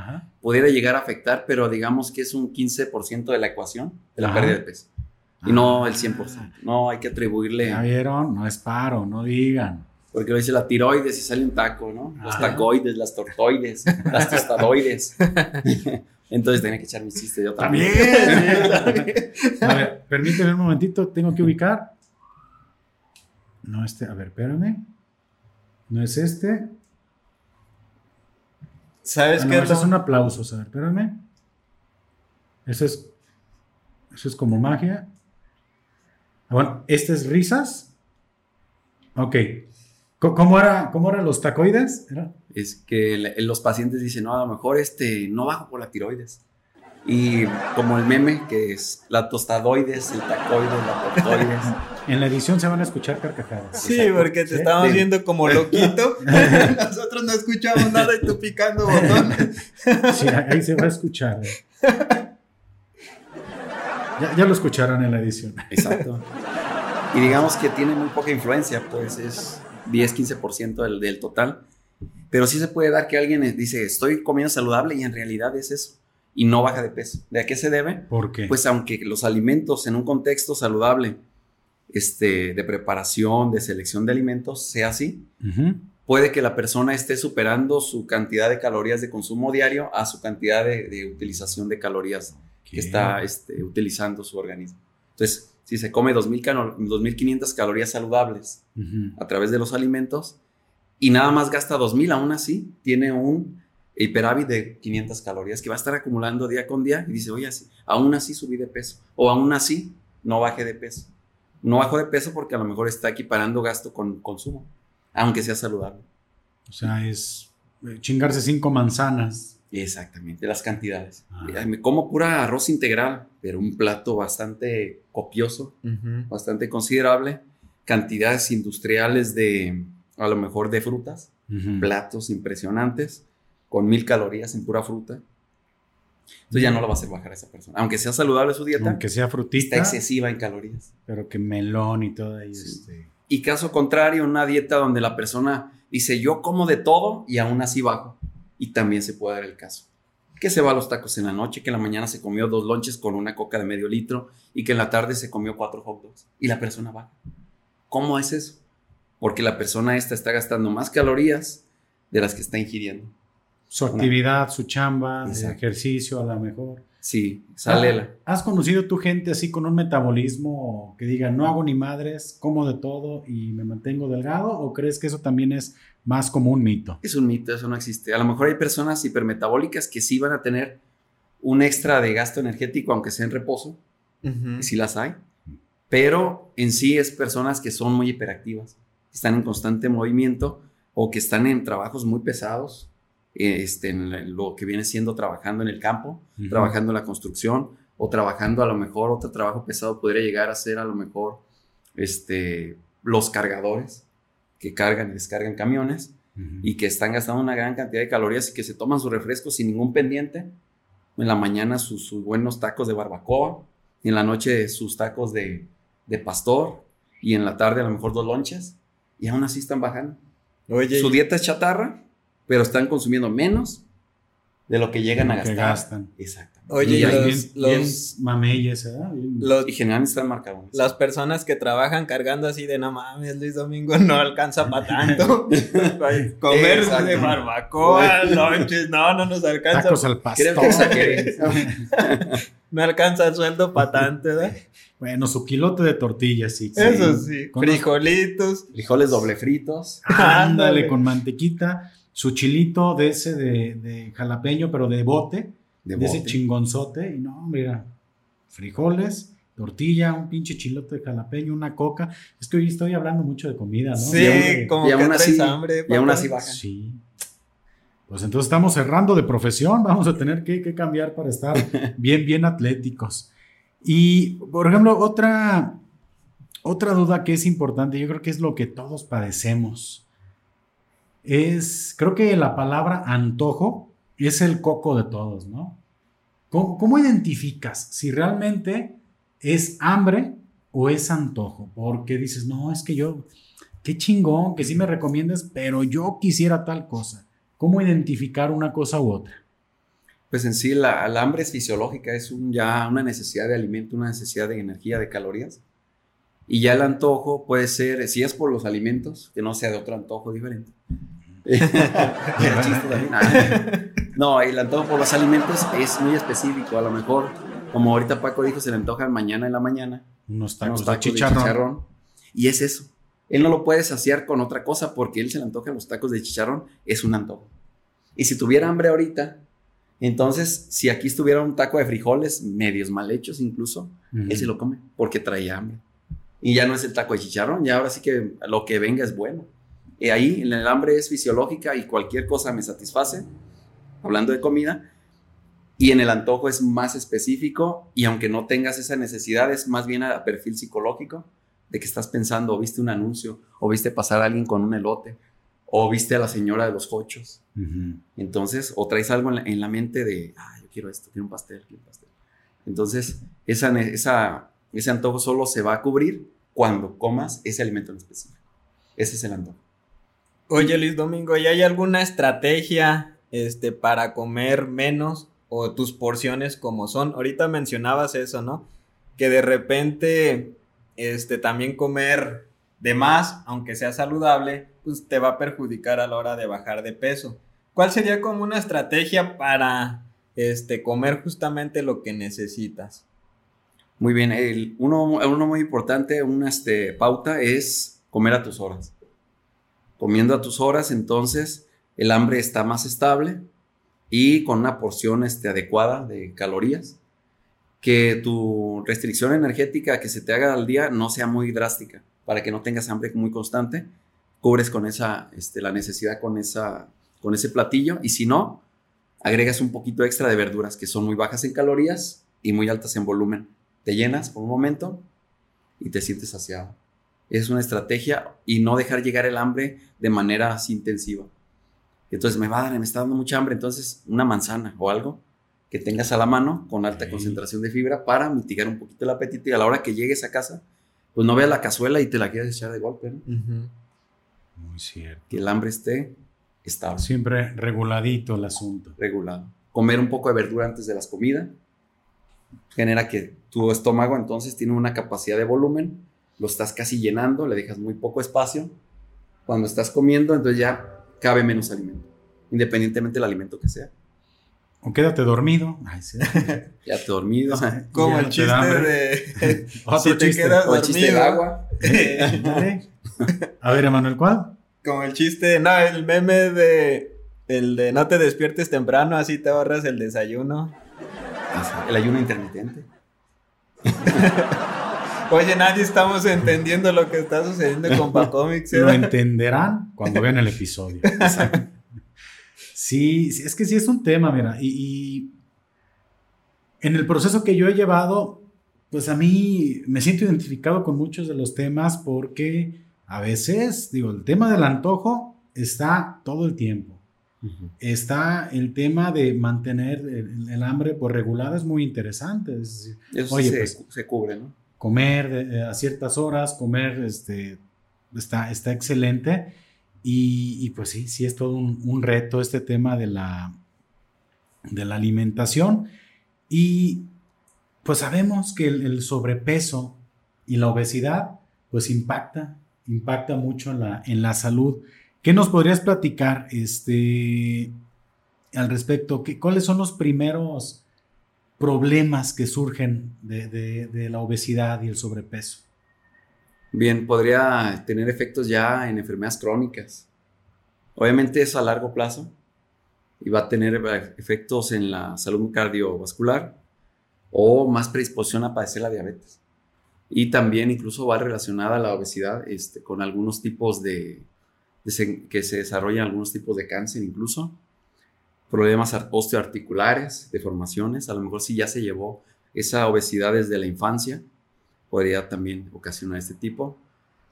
pudiera llegar a afectar, pero digamos que es un 15% de la ecuación de la pérdida de peso. Y no el 100%. Ah. No, hay que atribuirle. Ya vieron, no es paro, no digan. Porque lo dice la tiroides y sale un taco, ¿no? Los tacoides, las tortoides, las tostadoides. Entonces tenía que echar mi chiste yo también. También. a ver, permíteme un momentito, tengo que ubicar. No este, a ver, espérame. No es este. ¿Sabes ah, qué? Eso es un aplauso, a ver, espérame. Eso es, eso es como magia. Ah, bueno, este es risas. Ok. ¿Cómo, era, cómo eran los tacoides? Es que los pacientes dicen, no, a lo mejor este, no bajo por la tiroides. Y como el meme, que es la tostadoides, el tacoides, la tortoides. En la edición se van a escuchar carcajadas. Sí, porque te estamos viendo como loquito. Nosotros no escuchamos nada y tú picando botones. Sí, ahí se va a escuchar. Ya, ya, lo escucharon en la edición. Exacto. Y digamos que tiene muy poca influencia, pues es 10-15% del, del total. Pero sí se puede dar que alguien dice, estoy comiendo saludable y en realidad es eso. Y no baja de peso. ¿De a qué se debe? ¿Por qué? Pues aunque los alimentos en un contexto saludable, este, de preparación, de selección de alimentos, sea así, puede que la persona esté superando su cantidad de calorías de consumo diario a su cantidad de, utilización de calorías que está este, utilizando su organismo. Entonces, si se come 2.500 calorías saludables a través de los alimentos y nada más gasta 2.000, aún así tiene un hiperávit de 500 calorías que va a estar acumulando día con día y dice, oye, aún así subí de peso o aún así no bajé de peso. No bajo de peso porque a lo mejor está equiparando gasto con consumo, aunque sea saludable. O sea, es eh, chingarse cinco manzanas Exactamente, las cantidades. Ah. Me como pura arroz integral, pero un plato bastante copioso, bastante considerable. Cantidades industriales de, a lo mejor, de frutas, platos impresionantes, con mil calorías en pura fruta. Entonces ya no lo va a hacer bajar a esa persona. Aunque sea saludable su dieta. Aunque sea frutita. Está excesiva en calorías. Pero que melón y todo ahí. Este... Y caso contrario, una dieta donde la persona dice, yo como de todo y aún así bajo y también se puede dar el caso. Que se va a los tacos en la noche, que en la mañana se comió dos lonches con una coca de medio litro y que en la tarde se comió cuatro hot dogs y la persona va. ¿Cómo es eso? Porque la persona esta está gastando más calorías de las que está ingiriendo. Su actividad, su chamba, su ejercicio a lo mejor. Sí, sale la. ¿Has conocido tu gente así con un metabolismo que diga no hago ni madres, como de todo y me mantengo delgado? ¿O crees que eso también es más como un mito. Es un mito, eso no existe. A lo mejor hay personas hipermetabólicas que sí van a tener un extra de gasto energético, aunque sea en reposo, y sí las hay, pero en sí es personas que son muy hiperactivas, están en constante movimiento o que están en trabajos muy pesados, este, en lo que viene siendo trabajando en el campo, trabajando en la construcción o trabajando a lo mejor otro trabajo pesado podría llegar a ser a lo mejor este, los cargadores que cargan y descargan camiones y que están gastando una gran cantidad de calorías y que se toman su refresco sin ningún pendiente. En la mañana sus, buenos tacos de barbacoa, y en la noche sus tacos de, pastor y en la tarde a lo mejor dos lonches y aún así están bajando. Oye, su dieta es chatarra, pero están consumiendo menos de lo que llegan a gastar. gastan. Exacto. Oye, y los, los mameyes, ¿eh? Los, y generalmente están marcados. Las personas que trabajan cargando así de no mames, Luis Domingo no alcanza para tanto. Comer de barbacoa, lonches, no, no nos alcanza. Tacos al pastor. no alcanza el sueldo para tanto, ¿verdad? Bueno, su kilote de tortillas, sí. Eso sí. Frijolitos. Frijoles doble fritos. Ándale, con mantequita. Su chilito de ese de, de jalapeño, pero de bote de, ese chingonzote. Y no, mira, frijoles, tortilla, un pinche chilote de jalapeño, una coca. Es que hoy estoy hablando mucho de comida, ¿no? Sí, como y aún así, hambre. Y aún así baja. Sí. Pues entonces estamos cerrando de profesión, vamos a tener que, que cambiar para estar bien, bien atléticos. Y, por ejemplo, otra, otra duda que es importante, yo creo que es lo que todos padecemos, es, creo que la palabra antojo es el coco de todos, ¿no? ¿Cómo, identificas si realmente es hambre o es antojo? Porque dices, no, es que yo, qué chingón, que sí me recomiendas, pero yo quisiera tal cosa. ¿Cómo identificar una cosa u otra? Pues en sí, la, hambre es fisiológica, es un, ya una necesidad de alimento, una necesidad de energía, de calorías. Y ya el antojo puede ser, si es por los alimentos, que no sea de otro antojo diferente. no, el antojo por los alimentos es muy específico. A lo mejor, como ahorita Paco dijo, se le antoja mañana en la mañana. Unos tacos, de, chicharrón. Y es eso. Él no lo puede saciar con otra cosa porque él se le antoja los tacos de chicharrón. Es un antojo. Y si tuviera hambre ahorita, entonces, si aquí estuviera un taco de frijoles, medios mal hechos incluso, él se lo come porque trae hambre. Y ya no es el taco de chicharrón, ya ahora sí que lo que venga es bueno. Y ahí el hambre es fisiológica y cualquier cosa me satisface, hablando de comida. Y en el antojo es más específico y aunque no tengas esa necesidad, es más bien a perfil psicológico de que estás pensando, o viste un anuncio, o viste pasar a alguien con un elote, o viste a la señora de los cochos. Entonces, o traes algo en la, mente de, ah, yo quiero esto, quiero un pastel, quiero un pastel. Entonces, esa, esa, ese antojo solo se va a cubrir cuando comas ese alimento en específico. Ese es el antojo. Oye, Luis Domingo, ¿y hay alguna estrategia este, para comer menos o tus porciones como son? Ahorita mencionabas eso, ¿no? Que de repente, este, también comer de más, aunque sea saludable, pues te va a perjudicar a la hora de bajar de peso. ¿Cuál sería como una estrategia para este, comer justamente lo que necesitas? Muy bien, el, uno, uno muy importante, una este, pauta es comer a tus horas comiendo a tus horas, entonces el hambre está más estable y con una porción este, adecuada de calorías, que tu restricción energética que se te haga al día no sea muy drástica, para que no tengas hambre muy constante, cubres con esa, este, la necesidad con, esa, con ese platillo y si no, agregas un poquito extra de verduras que son muy bajas en calorías y muy altas en volumen. Te llenas por un momento y te sientes saciado es una estrategia y no dejar llegar el hambre de manera así intensiva. Entonces me va a dar, me está dando mucha hambre, entonces una manzana o algo que tengas a la mano con alta concentración de fibra para mitigar un poquito el apetito y a la hora que llegues a casa, pues no veas la cazuela y te la quieras echar de golpe. ¿no? Muy cierto. Que el hambre esté estable. Siempre reguladito el asunto. Regulado. Comer un poco de verdura antes de las comidas genera que tu estómago entonces tiene una capacidad de volumen lo estás casi llenando, le dejas muy poco espacio. Cuando estás comiendo, entonces ya cabe menos alimento, independientemente del alimento que sea. O quédate dormido. ya te dormido. Como el chiste de. si te quedas dormido. el chiste de agua. A ver, Emanuel, ¿cuál? Como el chiste, no, el meme de. El de no te despiertes temprano, así te ahorras el desayuno. El ayuno intermitente. Oye, nadie estamos entendiendo lo que está sucediendo con Pacomics. Lo entenderán cuando vean el episodio. Sí, es que sí es un tema, mira, y, en el proceso que yo he llevado, pues a mí me siento identificado con muchos de los temas porque a veces, digo, el tema del antojo está todo el tiempo. Está el tema de mantener el, hambre por regulada, es muy interesante. oye, se, pues, se cubre, ¿no? comer a ciertas horas, comer este, está, está excelente. Y, pues sí, sí es todo un, reto este tema de la, de la alimentación. Y pues sabemos que el, sobrepeso y la obesidad pues impacta, impacta mucho en la, en la salud. ¿Qué nos podrías platicar este, al respecto? ¿Qué, ¿Cuáles son los primeros problemas que surgen de, la obesidad y el sobrepeso? Bien, podría tener efectos ya en enfermedades crónicas. Obviamente eso a largo plazo y va a tener efectos en la salud cardiovascular o más predisposición a padecer la diabetes. Y también incluso va relacionada a la obesidad este, con algunos tipos de, de, que se desarrollan algunos tipos de cáncer incluso problemas osteoarticulares, deformaciones, a lo mejor si ya se llevó esa obesidad desde la infancia, podría también ocasionar este tipo.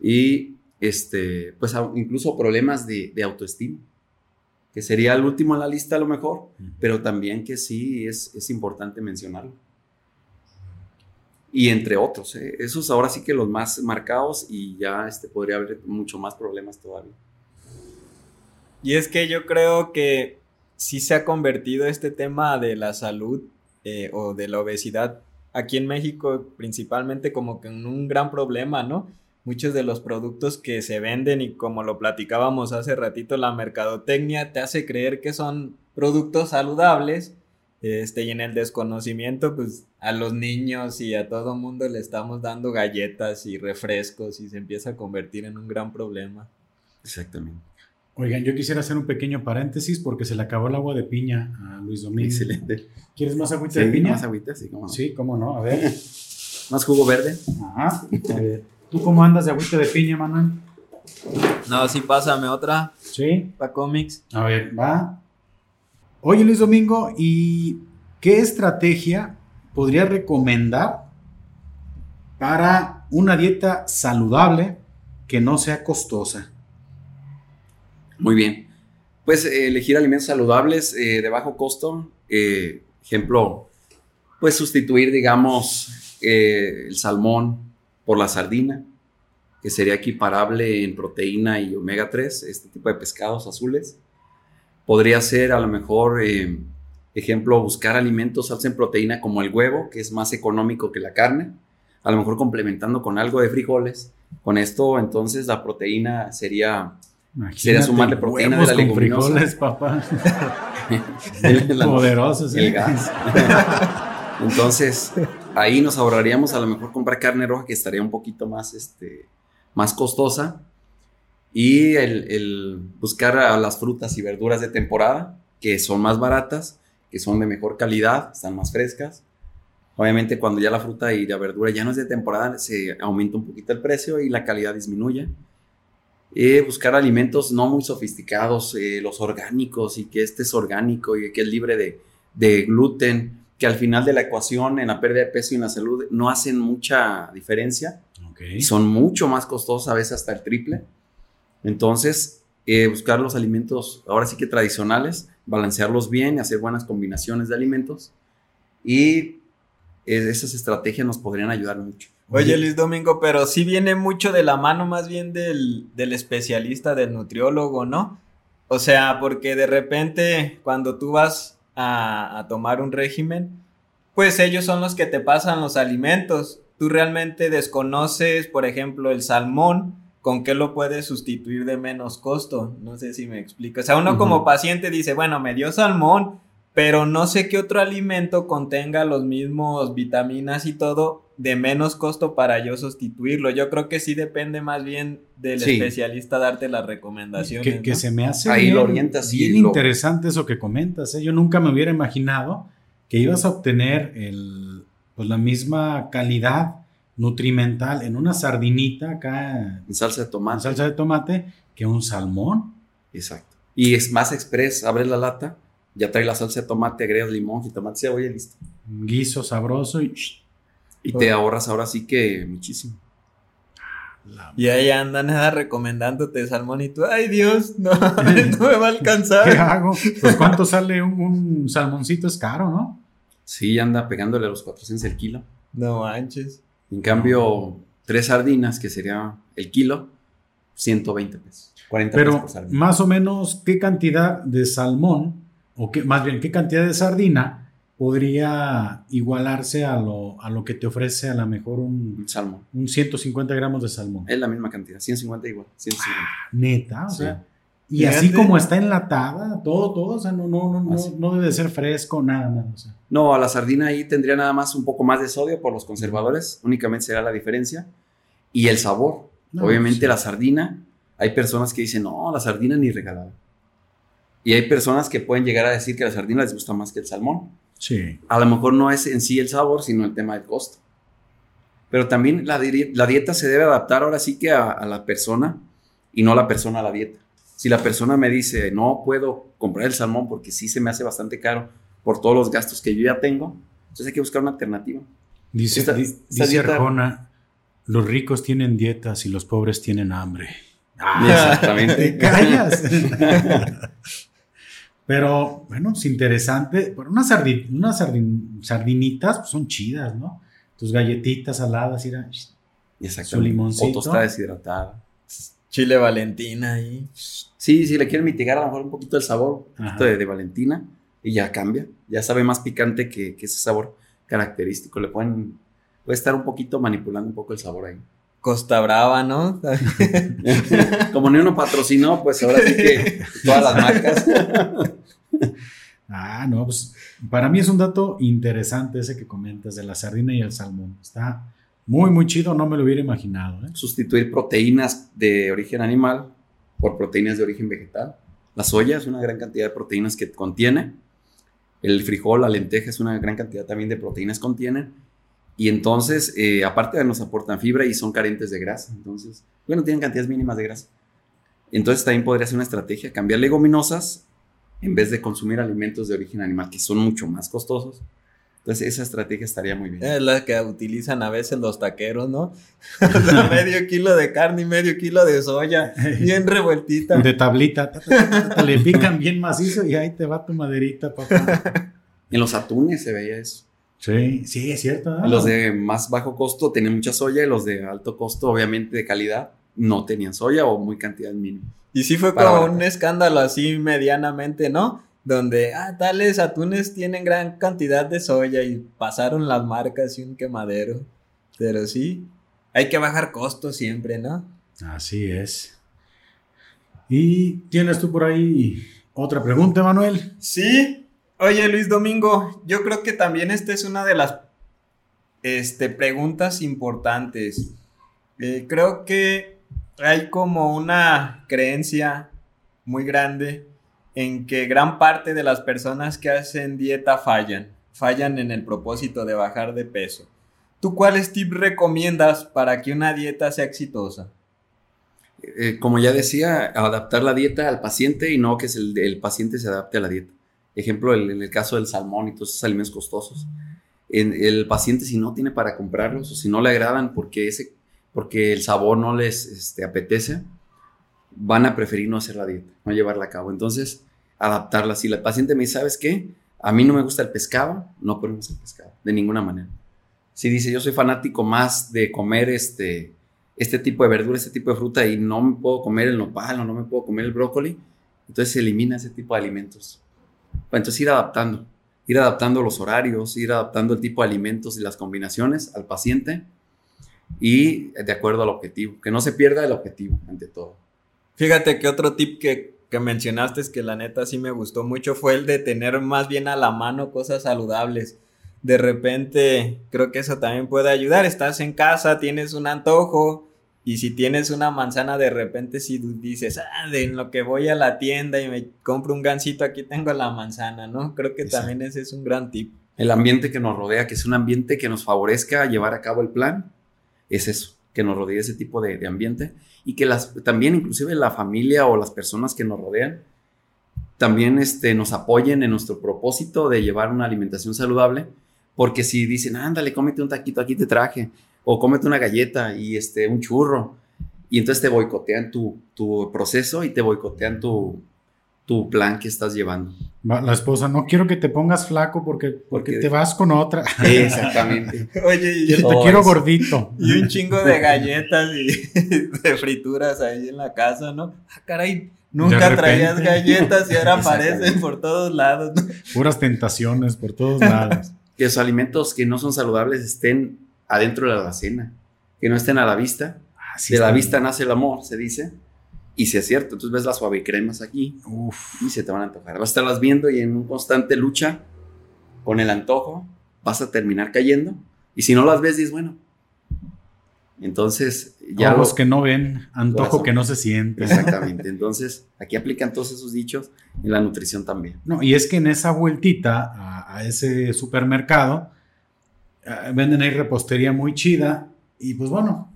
Y este, pues incluso problemas de, autoestima. que sería el último en la lista a lo mejor, pero también que sí es, es importante mencionarlo. Y entre otros, ¿eh? esos ahora sí que los más marcados y ya este, podría haber mucho más problemas todavía. Y es que yo creo que sí se ha convertido este tema de la salud eh, o de la obesidad aquí en México principalmente como que en un gran problema, ¿no? Muchos de los productos que se venden y como lo platicábamos hace ratito, la mercadotecnia te hace creer que son productos saludables, este, y en el desconocimiento, pues a los niños y a todo mundo le estamos dando galletas y refrescos y se empieza a convertir en un gran problema. Exactamente. Oigan, yo quisiera hacer un pequeño paréntesis porque se le acabó el agua de piña a Luis Domingo. Excelente. ¿Quieres más agüita de piña? Más agüita, sí, cómo no. Sí, cómo no, a ver. ¿Más jugo verde? Ajá. ¿Tú cómo andas de agüita de piña, Manuel? No, sí, pásame otra. Sí. Para cómics. A ver, va. Oye, Luis Domingo, ¿y qué estrategia podría recomendar para una dieta saludable que no sea costosa? Muy bien. Pues eh, elegir alimentos saludables eh, de bajo costo. Eh, ejemplo, pues sustituir, digamos, el salmón por la sardina, que sería equiparable en proteína y omega 3, este tipo de pescados azules. Podría ser a lo mejor, ejemplo, buscar alimentos altos en proteína como el huevo, que es más económico que la carne, a lo mejor complementando con algo de frijoles. Con esto, entonces, la proteína sería Sería sumarle proteína de la leguminosa. frijoles, papá. el, Poderosos. El gas. Entonces, ahí nos ahorraríamos a lo mejor comprar carne roja que estaría un poquito más, este, más costosa. Y el, buscar a las frutas y verduras de temporada, que son más baratas, que son de mejor calidad, están más frescas. Obviamente cuando ya la fruta y la verdura ya no es de temporada, se aumenta un poquito el precio y la calidad disminuye. Eh, buscar alimentos no muy sofisticados, eh, los orgánicos y que este es orgánico y que es libre de, gluten, que al final de la ecuación en la pérdida de peso y en la salud no hacen mucha diferencia. Son mucho más costosos, a veces hasta el triple. Entonces, eh, buscar los alimentos ahora sí que tradicionales, balancearlos bien, hacer buenas combinaciones de alimentos y esas estrategias nos podrían ayudar mucho. Oye, Luis Domingo, pero sí viene mucho de la mano más bien del, especialista, del nutriólogo, ¿no? O sea, porque de repente cuando tú vas a, a, tomar un régimen, pues ellos son los que te pasan los alimentos. Tú realmente desconoces, por ejemplo, el salmón, con qué lo puedes sustituir de menos costo. No sé si me explico. O sea, uno como paciente dice, bueno, me dio salmón, pero no sé qué otro alimento contenga los mismos vitaminas y todo de menos costo para yo sustituirlo. Yo creo que sí depende más bien del especialista darte las recomendaciones. Que, se me hace Ahí bien, lo orientas bien interesante eso que comentas. ¿eh? Yo nunca me hubiera imaginado que ibas a obtener el, pues, la misma calidad nutrimental en una sardinita acá. En salsa de tomate. En salsa de tomate que un salmón. Exacto. Y es más express, abres la lata ya trae la salsa de tomate, agregas limón, y tomate, cebolla y listo. guiso sabroso y... Y te ahorras ahora sí que muchísimo. Y ahí andan nada recomendándote salmón y tú, ay Dios, no, no me va a alcanzar. ¿Qué hago? Pues cuánto sale un, salmoncito, es caro, ¿no? Sí, anda pegándole a los 400 el kilo. No manches. En cambio, tres sardinas, que sería el kilo, 120 pesos. 40 Pero más o menos, ¿qué cantidad de salmón o que, más bien, qué cantidad de sardina podría igualarse a lo, a lo que te ofrece a lo mejor un salmón. Un 150 gramos de salmón. Es la misma cantidad, 150 igual, 150. Ah, neta, o sea. Y así como está enlatada, todo, todo, o sea, no, no, no, no, debe ser fresco, nada, nada. No, a la sardina ahí tendría nada más un poco más de sodio por los conservadores, únicamente será la diferencia. Y el sabor. Obviamente la sardina, hay personas que dicen, no, la sardina ni regalada. Y hay personas que pueden llegar a decir que la sardina les gusta más que el salmón. Sí. A lo mejor no es en sí el sabor, sino el tema del costo. Pero también la, dieta se debe adaptar ahora sí que a, la persona y no la persona a la dieta. Si la persona me dice, no puedo comprar el salmón porque sí se me hace bastante caro por todos los gastos que yo ya tengo, entonces hay que buscar una alternativa. Dice, dice Arjona, los ricos tienen dietas y los pobres tienen hambre. Ah, exactamente. callas. Pero bueno, es interesante. unas, sardinitas pues, son chidas, ¿no? Tus galletitas saladas, Su limoncito. O tostada deshidratada. Chile Valentina ahí. Sí, si le quieren mitigar a lo mejor un poquito el sabor, un poquito de, Valentina, y ya cambia. Ya sabe más picante que, ese sabor característico. Le pueden, puede estar un poquito manipulando un poco el sabor ahí. Costa Brava, ¿no? Como ni uno patrocinó, pues ahora sí que todas las marcas. ah, no, pues para mí es un dato interesante ese que comentas de la sardina y el salmón. Está muy, muy chido, no me lo hubiera imaginado. ¿eh? Sustituir proteínas de origen animal por proteínas de origen vegetal. La soya es una gran cantidad de proteínas que contiene. El frijol, la lenteja es una gran cantidad también de proteínas contienen. Y entonces, eh, aparte nos aportan fibra y son carentes de grasa. Entonces, bueno, tienen cantidades mínimas de grasa. Entonces también podría ser una estrategia, cambiar leguminosas en vez de consumir alimentos de origen animal que son mucho más costosos entonces esa estrategia estaría muy bien. Es la que utilizan a veces los taqueros, ¿no? medio kilo de carne y medio kilo de soya, bien revueltita. De tablita, le pican bien macizo y ahí te va tu maderita, papá. En los atunes se veía eso. Sí, sí, es cierto. Los de más bajo costo tenían mucha soya y los de alto costo, obviamente de calidad, no tenían soya o muy cantidad mínima. Y sí fue como un escándalo así medianamente, ¿no? donde, ah, tales atunes tienen gran cantidad de soya y pasaron las marcas y un quemadero. Pero sí, hay que bajar costos siempre, ¿no? Así es. ¿Y tienes tú por ahí otra pregunta, Manuel? Sí. Oye, Luis Domingo, yo creo que también esta es una de las este, preguntas importantes. Eh, creo que hay como una creencia muy grande en que gran parte de las personas que hacen dieta fallan, fallan en el propósito de bajar de peso. ¿Tú cuáles tips recomiendas para que una dieta sea exitosa? Eh, como ya decía, adaptar la dieta al paciente y no que el, paciente se adapte a la dieta. Ejemplo, en el caso del salmón y todos esos alimentos costosos. En, el paciente si no tiene para comprarlos o si no le agradan porque, ese, porque el sabor no les este, apetece, van a preferir no hacer la dieta, no llevarla a cabo. Entonces, adaptarla. Si la paciente me dice, ¿sabes qué? A mí no me gusta el pescado, no ponemos el pescado, de ninguna manera. Si dice, yo soy fanático más de comer este, este tipo de verdura, este tipo de fruta y no puedo comer el nopal o no me puedo comer el brócoli, entonces se elimina ese tipo de alimentos. Entonces ir adaptando, ir adaptando los horarios, ir adaptando el tipo de alimentos y las combinaciones al paciente y de acuerdo al objetivo, que no se pierda el objetivo ante todo. Fíjate que otro tip que, mencionaste es que la neta sí me gustó mucho fue el de tener más bien a la mano cosas saludables. De repente creo que eso también puede ayudar. Estás en casa, tienes un antojo y si tienes una manzana de repente si dices, ah, de en lo que voy a la tienda y me compro un gansito, aquí tengo la manzana, ¿no? Creo que también ese es un gran tip. El ambiente que nos rodea, que es un ambiente que nos favorezca llevar a cabo el plan, es eso, que nos rodee ese tipo de ambiente y que las, también inclusive la familia o las personas que nos rodean también este, nos apoyen en nuestro propósito de llevar una alimentación saludable, porque si dicen, ándale, cómete un taquito, aquí te traje, o cómete una galleta y este, un churro, y entonces te boicotean tu, tu proceso y te boicotean tu, tu plan que estás llevando. La esposa, no quiero que te pongas flaco porque, porque, te vas con otra. Exactamente. Oye, te quiero gordito. Y un chingo de galletas y de frituras ahí en la casa, ¿no? Ah, caray, nunca traías galletas y ahora aparecen por todos lados. Puras tentaciones por todos lados. que los alimentos que no son saludables estén adentro de la alacena, que no estén a la vista. Ah, de la vista nace el amor, se dice. Y si es cierto, entonces ves las suave cremas aquí y se te van a antojar. Vas a estarlas viendo y en una constante lucha con el antojo vas a terminar cayendo. Y si no las ves, dices, bueno. Entonces, ya. los que no ven, antojo que no se siente. Exactamente. Entonces, aquí aplican todos esos dichos en la nutrición también. No, y es que en esa vueltita a, ese supermercado eh, venden ahí repostería muy chida. Y pues bueno,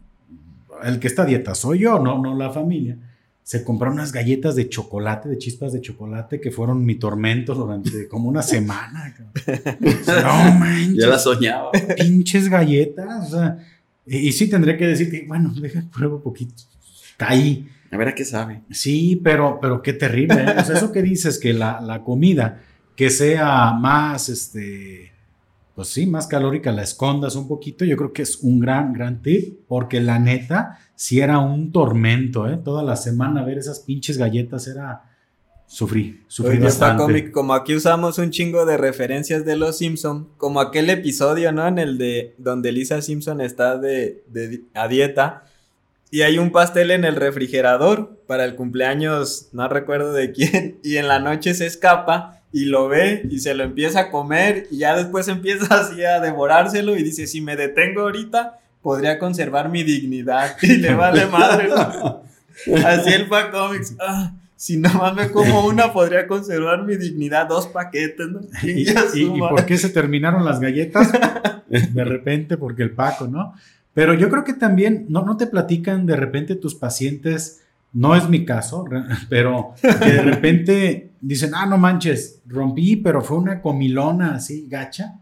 el que está a dieta soy yo, no, no la familia se compraron unas galletas de chocolate, de chispas de chocolate, que fueron mi tormento durante como una semana. no manches. Ya la soñaba. Pinches galletas. O sea, y, sí tendré que decir que, bueno, deja pruebo poquito. está ahí. A ver a qué sabe. Sí, pero, pero qué terrible. ¿eh? O sea, eso que dices, que la, la, comida que sea más, este, pues sí, más calórica, la escondas un poquito, yo creo que es un gran, gran tip, porque la neta, si era un tormento, ¿eh? Toda la semana ver esas pinches galletas era Sufrí, sufrí bastante. como aquí usamos un chingo de referencias de los Simpson, como aquel episodio, ¿no? En el de donde Lisa Simpson está de, a dieta y hay un pastel en el refrigerador para el cumpleaños, no recuerdo de quién, y en la noche se escapa y lo ve y se lo empieza a comer y ya después empieza así a devorárselo y dice, si me detengo ahorita, podría conservar mi dignidad y le vale madre. así el pa Comics. Ah, si nada más me como una, podría conservar mi dignidad. Dos paquetes, ¿no? ¿Y, y, por qué se terminaron las galletas? De repente, porque el Paco, ¿no? Pero yo creo que también, no, no te platican de repente tus pacientes, no es mi caso, pero que de repente dicen, ah, no manches, rompí, pero fue una comilona así, gacha.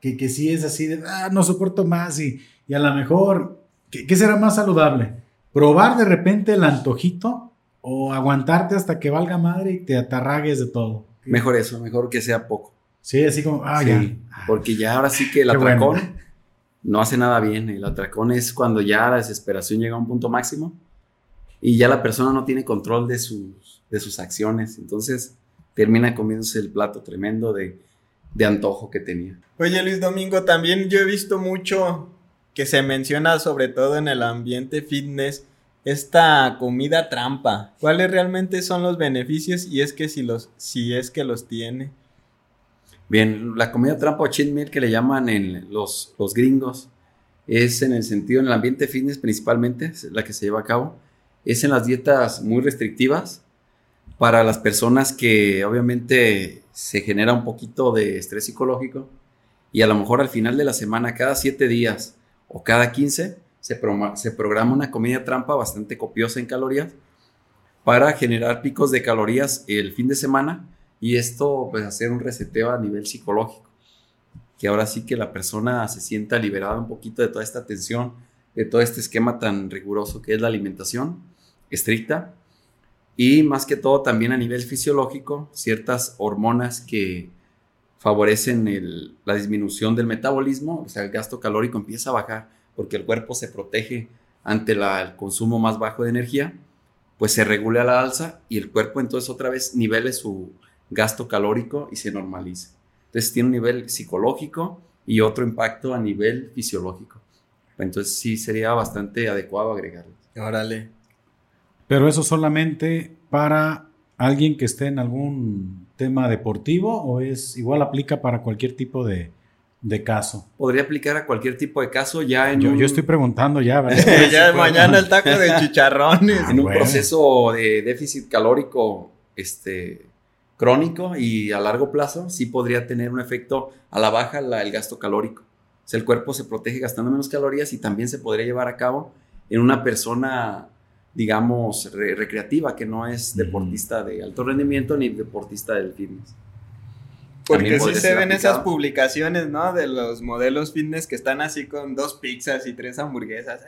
Que, que, sí es así de, ah, no soporto más y, y a lo mejor, ¿qué, ¿qué será más saludable? Probar de repente el antojito o aguantarte hasta que valga madre y te atarragues de todo. Mejor eso, mejor que sea poco. Sí, así como, ah, ya. Porque ya ahora sí que el atracón no hace nada bien. El atracón es cuando ya la desesperación llega a un punto máximo y ya la persona no tiene control de sus, de sus acciones. Entonces termina comiéndose el plato tremendo de, de antojo que tenía. Oye Luis Domingo, también yo he visto mucho que se menciona sobre todo en el ambiente fitness esta comida trampa. ¿Cuáles realmente son los beneficios y es que si los si es que los tiene? Bien, la comida trampa o cheat meal que le llaman en los, los gringos es en el sentido en el ambiente fitness principalmente, la que se lleva a cabo, es en las dietas muy restrictivas para las personas que obviamente se genera un poquito de estrés psicológico y a lo mejor al final de la semana, cada siete días o cada 15, se, programa una comida trampa bastante copiosa en calorías para generar picos de calorías el fin de semana y esto pues hacer un reseteo a nivel psicológico. Que ahora sí que la persona se sienta liberada un poquito de toda esta tensión, de todo este esquema tan riguroso que es la alimentación estricta y más que todo también a nivel fisiológico, ciertas hormonas que favorecen la disminución del metabolismo, o sea, el gasto calórico empieza a bajar porque el cuerpo se protege ante el consumo más bajo de energía, pues se regula la alza y el cuerpo entonces otra vez nivele su gasto calórico y se normaliza. Entonces tiene un nivel psicológico y otro impacto a nivel fisiológico. Entonces sí sería bastante adecuado agregarlo. Órale. Pero eso solamente para alguien que esté en algún tema deportivo o es igual aplica para cualquier tipo de, de caso. Podría aplicar a cualquier tipo de caso ya en Yo, yo estoy preguntando ya. ya mañana el taco de chicharrones. en un proceso de déficit calórico este, crónico y a largo plazo, sí podría tener un efecto a la baja el gasto calórico. O sea, el cuerpo se protege gastando menos calorías y también se podría llevar a cabo en una persona, digamos, recreativa, que no es deportista de alto rendimiento ni deportista del fitness. Porque sí se ven esas publicaciones, ¿no? De los modelos fitness que están así con dos pizzas y tres hamburguesas.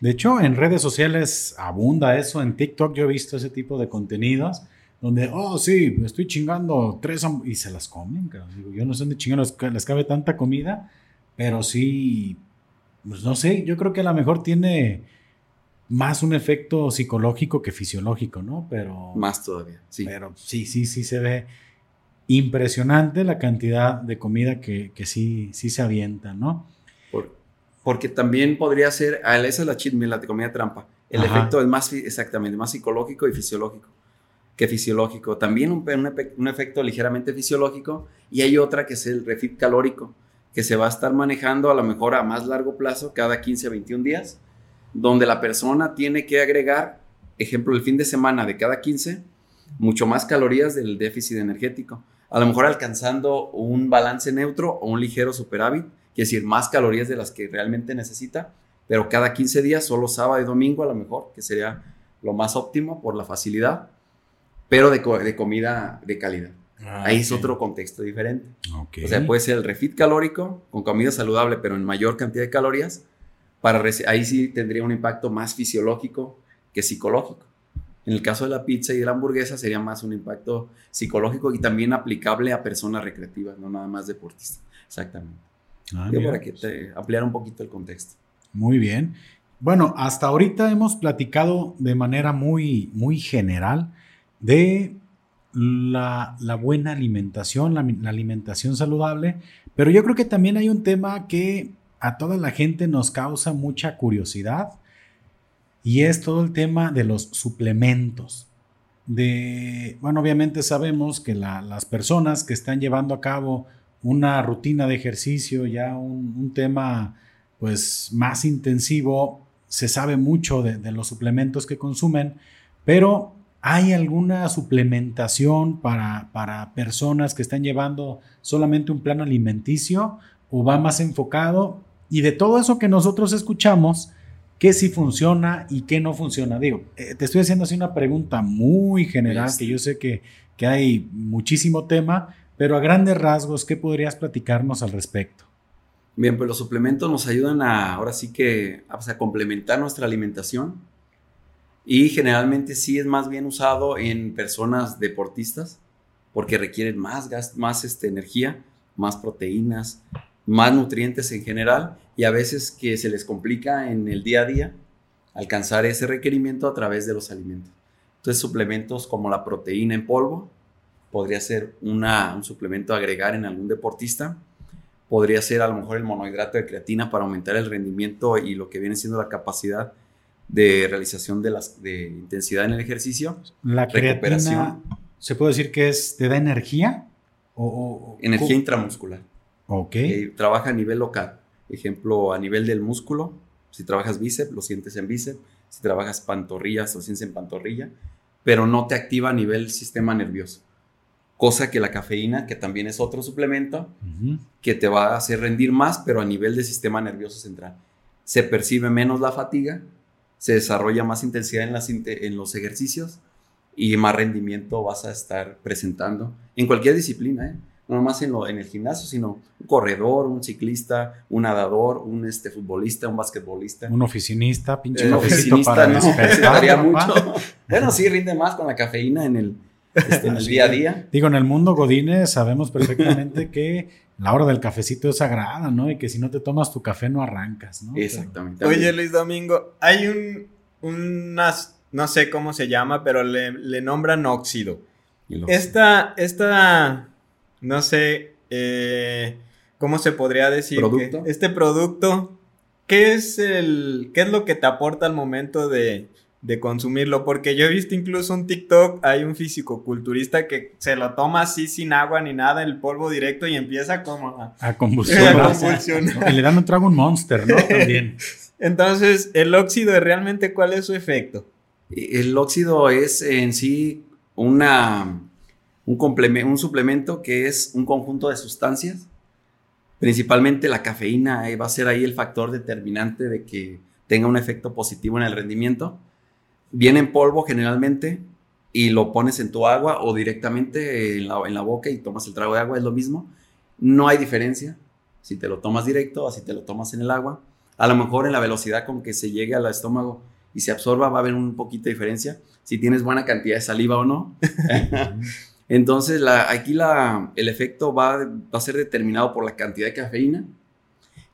De hecho, en redes sociales abunda eso. En TikTok yo he visto ese tipo de contenidos donde, oh, sí, estoy chingando tres y se las comen. yo no sé dónde chingados les cabe tanta comida, pero sí, pues no sé, yo creo que a lo mejor tiene más un efecto psicológico que fisiológico, ¿no? Pero... Más todavía, sí. Pero sí, sí, sí se ve impresionante la cantidad de comida que, sí, sí se avienta, ¿no? porque también podría ser, esa es la cheat meal, la de comida trampa. El efecto es más, exactamente, más psicológico y fisiológico que fisiológico. También un, un, efecto ligeramente fisiológico y hay otra que es el refit calórico, que se va a estar manejando a lo mejor a más largo plazo, cada 15 a 21 días, donde la persona tiene que agregar, ejemplo, el fin de semana de cada 15, mucho más calorías del déficit energético a lo mejor alcanzando un balance neutro o un ligero superávit, es decir, más calorías de las que realmente necesita, pero cada 15 días, solo sábado y domingo a lo mejor, que sería lo más óptimo por la facilidad, pero de, de comida de calidad. Ah, Ahí es otro contexto diferente. O sea, puede ser el refit calórico con comida saludable, pero en mayor cantidad de calorías. Para ahí sí tendría un impacto más fisiológico que psicológico. En el caso de la pizza y de la hamburguesa sería más un impacto psicológico y también aplicable a personas recreativas, no nada más deportistas. Exactamente. Ah, para que te ampliar un poquito el contexto. Muy bien. Bueno, hasta ahorita hemos platicado de manera muy, muy general de la, buena alimentación, la, alimentación saludable, pero yo creo que también hay un tema que a toda la gente nos causa mucha curiosidad y es todo el tema de los suplementos. De, bueno, obviamente sabemos que las personas que están llevando a cabo una rutina de ejercicio, ya un, tema pues más intensivo, se sabe mucho de, de los suplementos que consumen, pero ¿Hay alguna suplementación para, para, personas que están llevando solamente un plano alimenticio o va más enfocado? Y de todo eso que nosotros escuchamos, ¿qué sí funciona y qué no funciona? Digo, eh, te estoy haciendo así una pregunta muy general, que yo sé que, que hay muchísimo tema, pero a grandes rasgos, ¿qué podrías platicarnos al respecto? Bien, pues los suplementos nos ayudan a, ahora sí que, a, a complementar nuestra alimentación y generalmente sí es más bien usado en personas deportistas porque requieren más gas, más este, energía, más proteínas, más nutrientes en general y a veces que se les complica en el día a día alcanzar ese requerimiento a través de los alimentos. Entonces suplementos como la proteína en polvo podría ser una, un suplemento a agregar en algún deportista. Podría ser a lo mejor el monohidrato de creatina para aumentar el rendimiento y lo que viene siendo la capacidad de realización de, las, de intensidad en el ejercicio. La recuperación. ¿Se puede decir que es, te da energía? O, energía intramuscular. Ok. trabaja a nivel local. Ejemplo, a nivel del músculo. Si trabajas bíceps, lo sientes en bíceps. Si trabajas pantorrillas, lo sientes en pantorrilla. Pero no te activa a nivel sistema nervioso. Cosa que la cafeína, que también es otro suplemento, que te va a hacer rendir más, pero a nivel de sistema nervioso central. Se percibe menos la fatiga, se desarrolla más intensidad en, las, en los ejercicios y más rendimiento vas a estar presentando en cualquier disciplina, ¿eh? No más en, lo, en el gimnasio, sino un corredor, un ciclista, un nadador, un este, futbolista, un basquetbolista. Un oficinista, pinche un oficinista, no, mucho. bueno, sí, rinde más con la cafeína en el, este, en el día a día. Digo, en el mundo Godínez sabemos perfectamente que la hora del cafecito es sagrada, ¿no? Y que si no te tomas tu café no arrancas, ¿no? Exactamente. Oye, Luis Domingo, hay un, unas, no sé cómo se llama, pero le, nombran óxido. Esta, esta, no sé, eh, ¿cómo se podría decir? ¿Producto? este producto, ¿qué es, el, ¿qué es lo que te aporta al momento de, de consumirlo, porque yo he visto incluso un TikTok, hay un físico-culturista que se lo toma así sin agua ni nada, el polvo directo y empieza como a, a convulsionar. y le dan un trago un monster, ¿no? También. Entonces, el óxido, ¿realmente cuál es su efecto? El óxido es en sí una, un, un suplemento que es un conjunto de sustancias, principalmente la cafeína eh, va a ser ahí el factor determinante de que tenga un efecto positivo en el rendimiento Viene en polvo generalmente y lo pones en tu agua o directamente en la, boca y tomas el trago de agua, es lo mismo. No hay diferencia si te lo tomas directo o si te lo tomas en el agua. A lo mejor en la velocidad con que se llegue al estómago y se absorba va a haber un poquito de diferencia si tienes buena cantidad de saliva o no. Entonces aquí el efecto va, a ser determinado por la cantidad de cafeína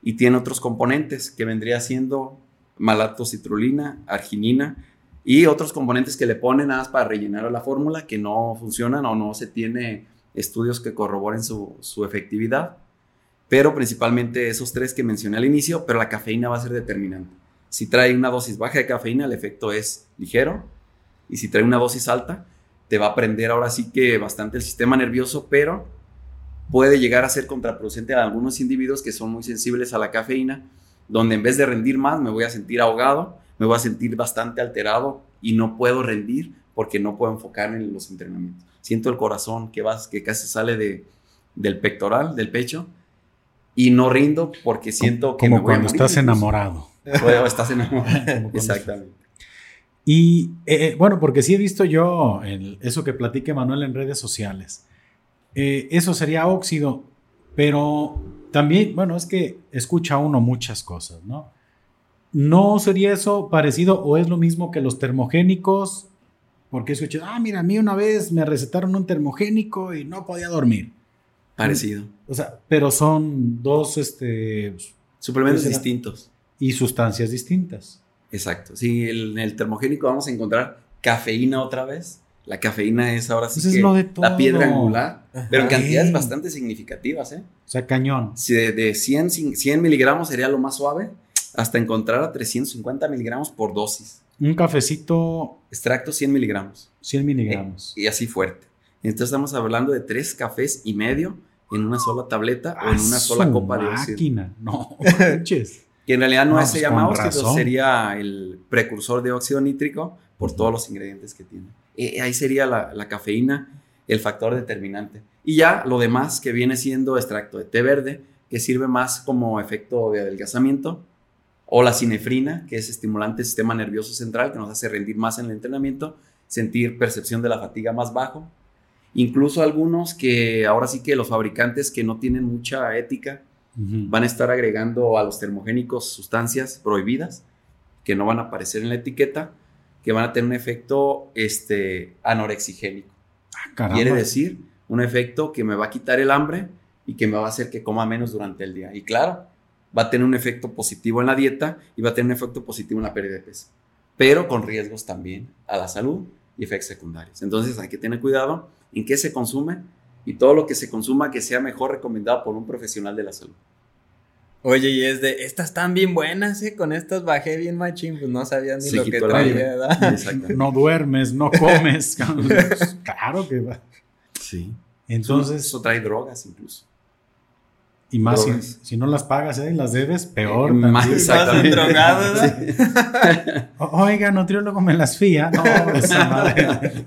y tiene otros componentes que vendría siendo citrulina, arginina, y otros componentes que le ponen nada más para rellenar la fórmula que no funcionan o no se tiene estudios que corroboren su, efectividad. Pero principalmente esos tres que mencioné al inicio, pero la cafeína va a ser determinante. Si trae una dosis baja de cafeína, el efecto es ligero. Y si trae una dosis alta, te va a prender ahora sí que bastante el sistema nervioso, pero puede llegar a ser contraproducente a algunos individuos que son muy sensibles a la cafeína, donde en vez de rendir más me voy a sentir ahogado me voy a sentir bastante alterado y no puedo rendir porque no puedo enfocarme en los entrenamientos. Siento el corazón que, vas, que casi sale de, del pectoral, del pecho, y no rindo porque siento que... Como cuando estás enamorado. estás enamorado. Exactamente. Y eh, eh, bueno, porque sí he visto yo eso que platique Manuel en redes sociales. Eh, eso sería óxido, pero también, bueno, es que escucha uno muchas cosas, ¿no? ¿No sería eso parecido o es lo mismo que los termogénicos? Porque escuché, ah, mira, a mí una vez me recetaron un termogénico y no podía dormir. Parecido. O sea, pero son dos, este... Suplementos distintos. Y sustancias distintas. Exacto. Sí, en el termogénico vamos a encontrar cafeína otra vez. La cafeína es ahora sí pues la piedra angular, pero en cantidades bastante significativas, ¿eh? O sea, cañón. Si de, 100, 100 miligramos sería lo más suave, hasta encontrar a 350 miligramos por dosis. Un cafecito. Extracto 100 miligramos. 100 miligramos. y así fuerte. Entonces estamos hablando de tres cafés y medio en una sola tableta o en una sola copa de máquina. No, que en realidad no, es, se llama óxido, sería el precursor de óxido nítrico por todos los ingredientes que tiene. Eh, ahí sería la, la, cafeína el factor determinante. Y ya lo demás que viene siendo extracto de té verde, que sirve más como efecto de adelgazamiento, o la cinefrina, que es estimulante del sistema nervioso central, que nos hace rendir más en el entrenamiento, sentir percepción de la fatiga más bajo. Incluso algunos que ahora sí que los fabricantes que no tienen mucha ética van a estar agregando a los termogénicos sustancias prohibidas que no van a aparecer en la etiqueta, que van a tener un efecto este, anorexigénico. Ah, Quiere decir, un efecto que me va a quitar el hambre y que me va a hacer que coma menos durante el día. Y claro, va a tener un efecto positivo en la dieta y va a tener un efecto positivo en la pérdida de peso, pero con riesgos también a la salud y efectos secundarios. Entonces hay que tener cuidado en qué se consume y todo lo que se consuma que sea mejor recomendado por un profesional de la salud. Oye, y es de, estas están bien buenas, ¿eh? Con estas bajé bien machín, pues no sabía ni lo que traía, ¿verdad? No duermes, no comes. claro que va. Sí. Entonces. Eso trae drogas incluso. Y más si, no las pagas ¿eh? las debes, peor. más exactamente. drogado, Oiga, nutriólogo me las fía. No, esa madre.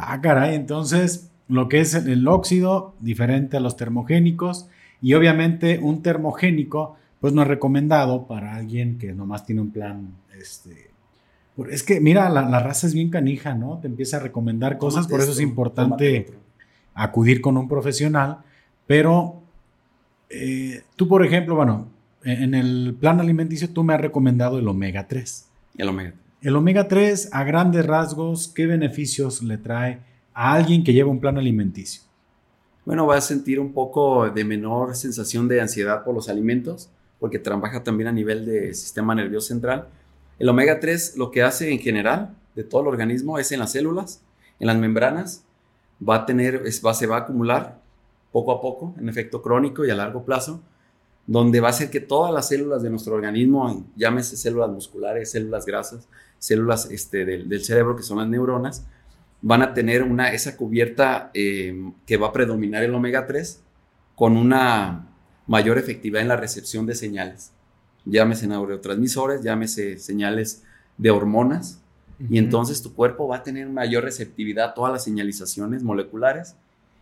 Ah, caray, entonces lo que es el óxido, diferente a los termogénicos. Y obviamente un termogénico, pues no es recomendado para alguien que nomás tiene un plan, este... Es que, mira, la, raza es bien canija, ¿no? Te empieza a recomendar cosas, por eso es importante acudir con un profesional pero eh, tú, por ejemplo, bueno, en el plan alimenticio tú me has recomendado el omega 3. El omega. El omega 3, a grandes rasgos, ¿qué beneficios le trae a alguien que lleva un plan alimenticio? Bueno, va a sentir un poco de menor sensación de ansiedad por los alimentos, porque trabaja también a nivel de sistema nervioso central. El omega 3 lo que hace en general de todo el organismo es en las células, en las membranas, va a tener, se va a acumular poco a poco, en efecto crónico y a largo plazo, donde va a hacer que todas las células de nuestro organismo, llámese células musculares, células grasas, células este, del, cerebro, que son las neuronas, van a tener una, esa cubierta eh, que va a predominar el omega 3 con una mayor efectividad en la recepción de señales. Llámese neurotransmisores, llámese señales de hormonas, y entonces tu cuerpo va a tener mayor receptividad a todas las señalizaciones moleculares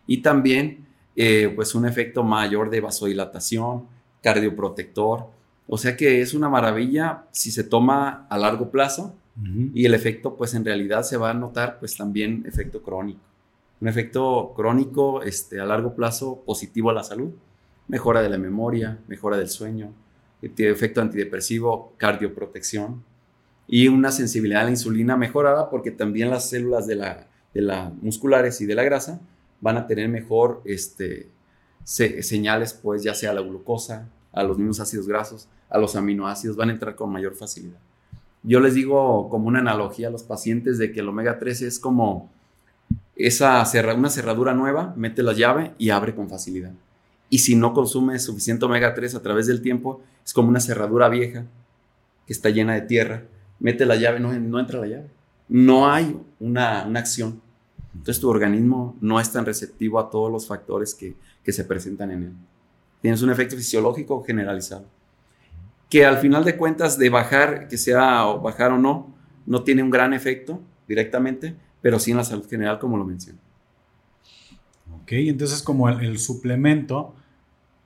y también eh, pues un efecto mayor de vasodilatación, cardioprotector. O sea que es una maravilla si se toma a largo plazo y el efecto pues en realidad se va a notar pues también efecto crónico. Un efecto crónico este, a largo plazo positivo a la salud, mejora de la memoria, mejora del sueño, efecto antidepresivo, cardioprotección y una sensibilidad a la insulina mejorada porque también las células de la, de la musculares y de la grasa van a tener mejor este, señales, pues ya sea la glucosa, a los mismos ácidos grasos, a los aminoácidos, van a entrar con mayor facilidad. Yo les digo como una analogía a los pacientes de que el omega 3 es como esa una cerradura nueva, mete la llave y abre con facilidad. Y si no consume suficiente omega 3 a través del tiempo, es como una cerradura vieja que está llena de tierra, mete la llave, no, no entra la llave. No hay una, una acción. Entonces tu organismo no es tan receptivo a todos los factores que, se presentan en él. Tienes un efecto fisiológico generalizado. Que al final de cuentas de bajar, que sea bajar o no, no tiene un gran efecto directamente, pero sí en la salud general como lo mencioné. Ok, entonces como el, suplemento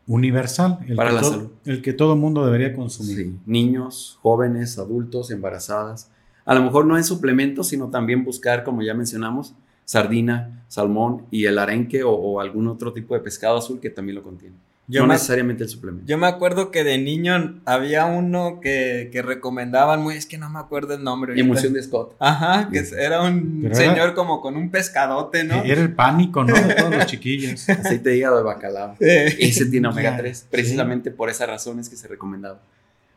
universal, el para que la salud. El que todo mundo debería consumir. Sí, niños, jóvenes, adultos, embarazadas. A lo mejor no en suplemento, sino también buscar, como ya mencionamos, sardina, salmón y el arenque o, algún otro tipo de pescado azul que también lo contiene. no necesariamente el suplemento. Yo me acuerdo que de niño había uno que, que recomendaban muy, es que no me acuerdo el nombre. Emoción de Scott. Ajá, que era un señor como con un pescadote, ¿no? Era el pánico, ¿no? De todos los chiquillos. Aceite de hígado de bacalao. Ese tiene omega 3, precisamente por esas razones que se recomendaba.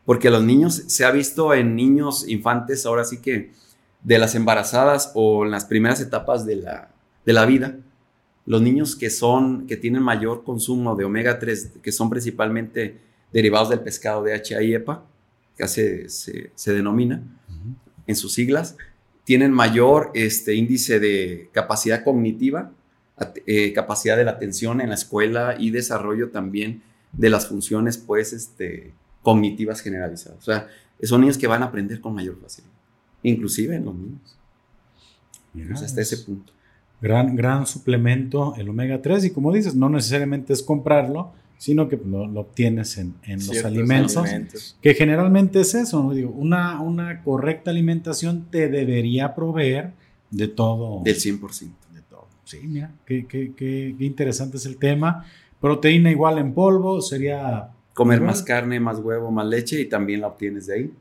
Porque los niños, se ha visto en niños infantes, ahora sí que de las embarazadas o en las primeras etapas de la, de la vida, los niños que son, que tienen mayor consumo de omega 3, que son principalmente derivados del pescado DHA y EPA, que se, se, denomina en sus siglas, tienen mayor este, índice de capacidad cognitiva, eh, capacidad de la atención en la escuela y desarrollo también de las funciones pues, este, cognitivas generalizadas. O sea, son niños que van a aprender con mayor facilidad, inclusive en los niños. hasta ese punto. Gran, gran suplemento el omega 3 y como dices, no necesariamente es comprarlo, sino que lo, obtienes en, los alimentos, que generalmente es eso, Digo, una, una correcta alimentación te debería proveer de todo. Del 100%. De todo. Sí, mira, qué, qué, qué, interesante es el tema. Proteína igual en polvo, sería... Comer más carne, más huevo, más leche y también la obtienes de ahí.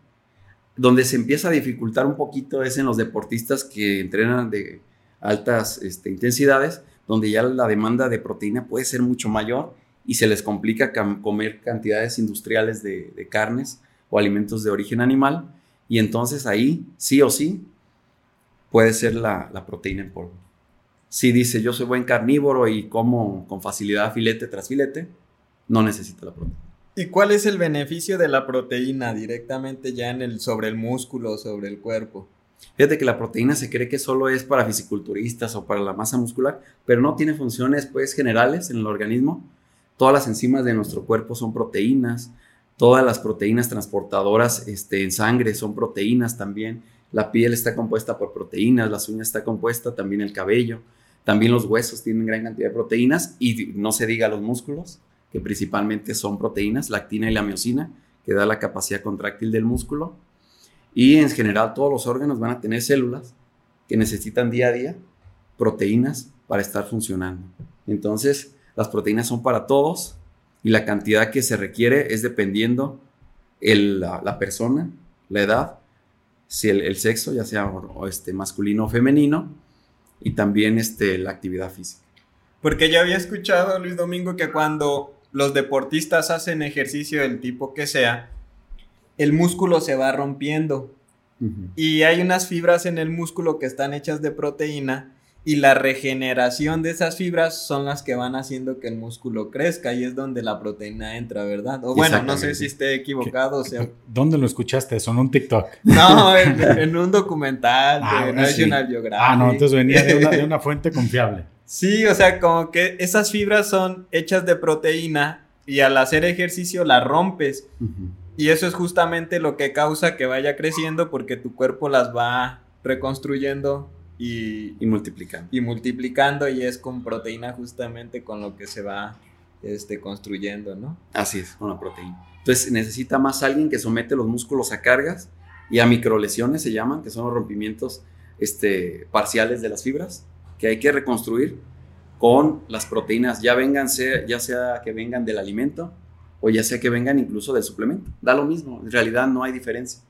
Donde se empieza a dificultar un poquito es en los deportistas que entrenan de altas este, intensidades, donde ya la demanda de proteína puede ser mucho mayor y se les complica comer cantidades industriales de, carnes o alimentos de origen animal. Y entonces ahí, sí o sí, puede ser la, proteína en polvo. Si dice yo soy buen carnívoro y como con facilidad filete tras filete, no necesita la proteína. ¿Y cuál es el beneficio de la proteína directamente ya en el, sobre el músculo, sobre el cuerpo? Fíjate que la proteína se cree que solo es para fisiculturistas o para la masa muscular, pero no tiene funciones pues generales en el organismo. Todas las enzimas de nuestro cuerpo son proteínas, todas las proteínas transportadoras este, en sangre son proteínas también. La piel está compuesta por proteínas, las uñas está compuesta, también el cabello, también los huesos tienen gran cantidad de proteínas y no se diga los músculos, que principalmente son proteínas, la actina y la miocina, que da la capacidad contráctil del músculo y en general todos los órganos van a tener células que necesitan día a día proteínas para estar funcionando. Entonces, las proteínas son para todos y la cantidad que se requiere es dependiendo el, la, persona, la edad, si el, sexo, ya sea este, masculino o femenino, y también este, la actividad física. Porque ya había escuchado, Luis Domingo, que cuando los deportistas hacen ejercicio del tipo que sea, el músculo se va rompiendo. Y hay unas fibras en el músculo que están hechas de proteína y la regeneración de esas fibras son las que van haciendo que el músculo crezca y es donde la proteína entra, ¿verdad? O bueno, no sé si esté equivocado. O sea, ¿Dónde lo escuchaste eso? ¿En un TikTok? No, en, un documental ah, de National Geographic. Ah, no, entonces venía de una, de una fuente confiable. Sí, o sea, como que esas fibras son hechas de proteína y al hacer ejercicio las rompes. Y eso es justamente lo que causa que vaya creciendo porque tu cuerpo las va reconstruyendo y, multiplicando. Y multiplicando y es con proteína justamente con lo que se va este, construyendo, ¿no? Así es, con la proteína. Entonces necesita más alguien que somete los músculos a cargas y a microlesiones se llaman, que son los rompimientos este, parciales de las fibras, que hay que reconstruir con las proteínas, ya, vengan, ya sea que vengan del alimento o ya sea que vengan incluso del suplemento. Da lo mismo, en realidad no hay diferencia.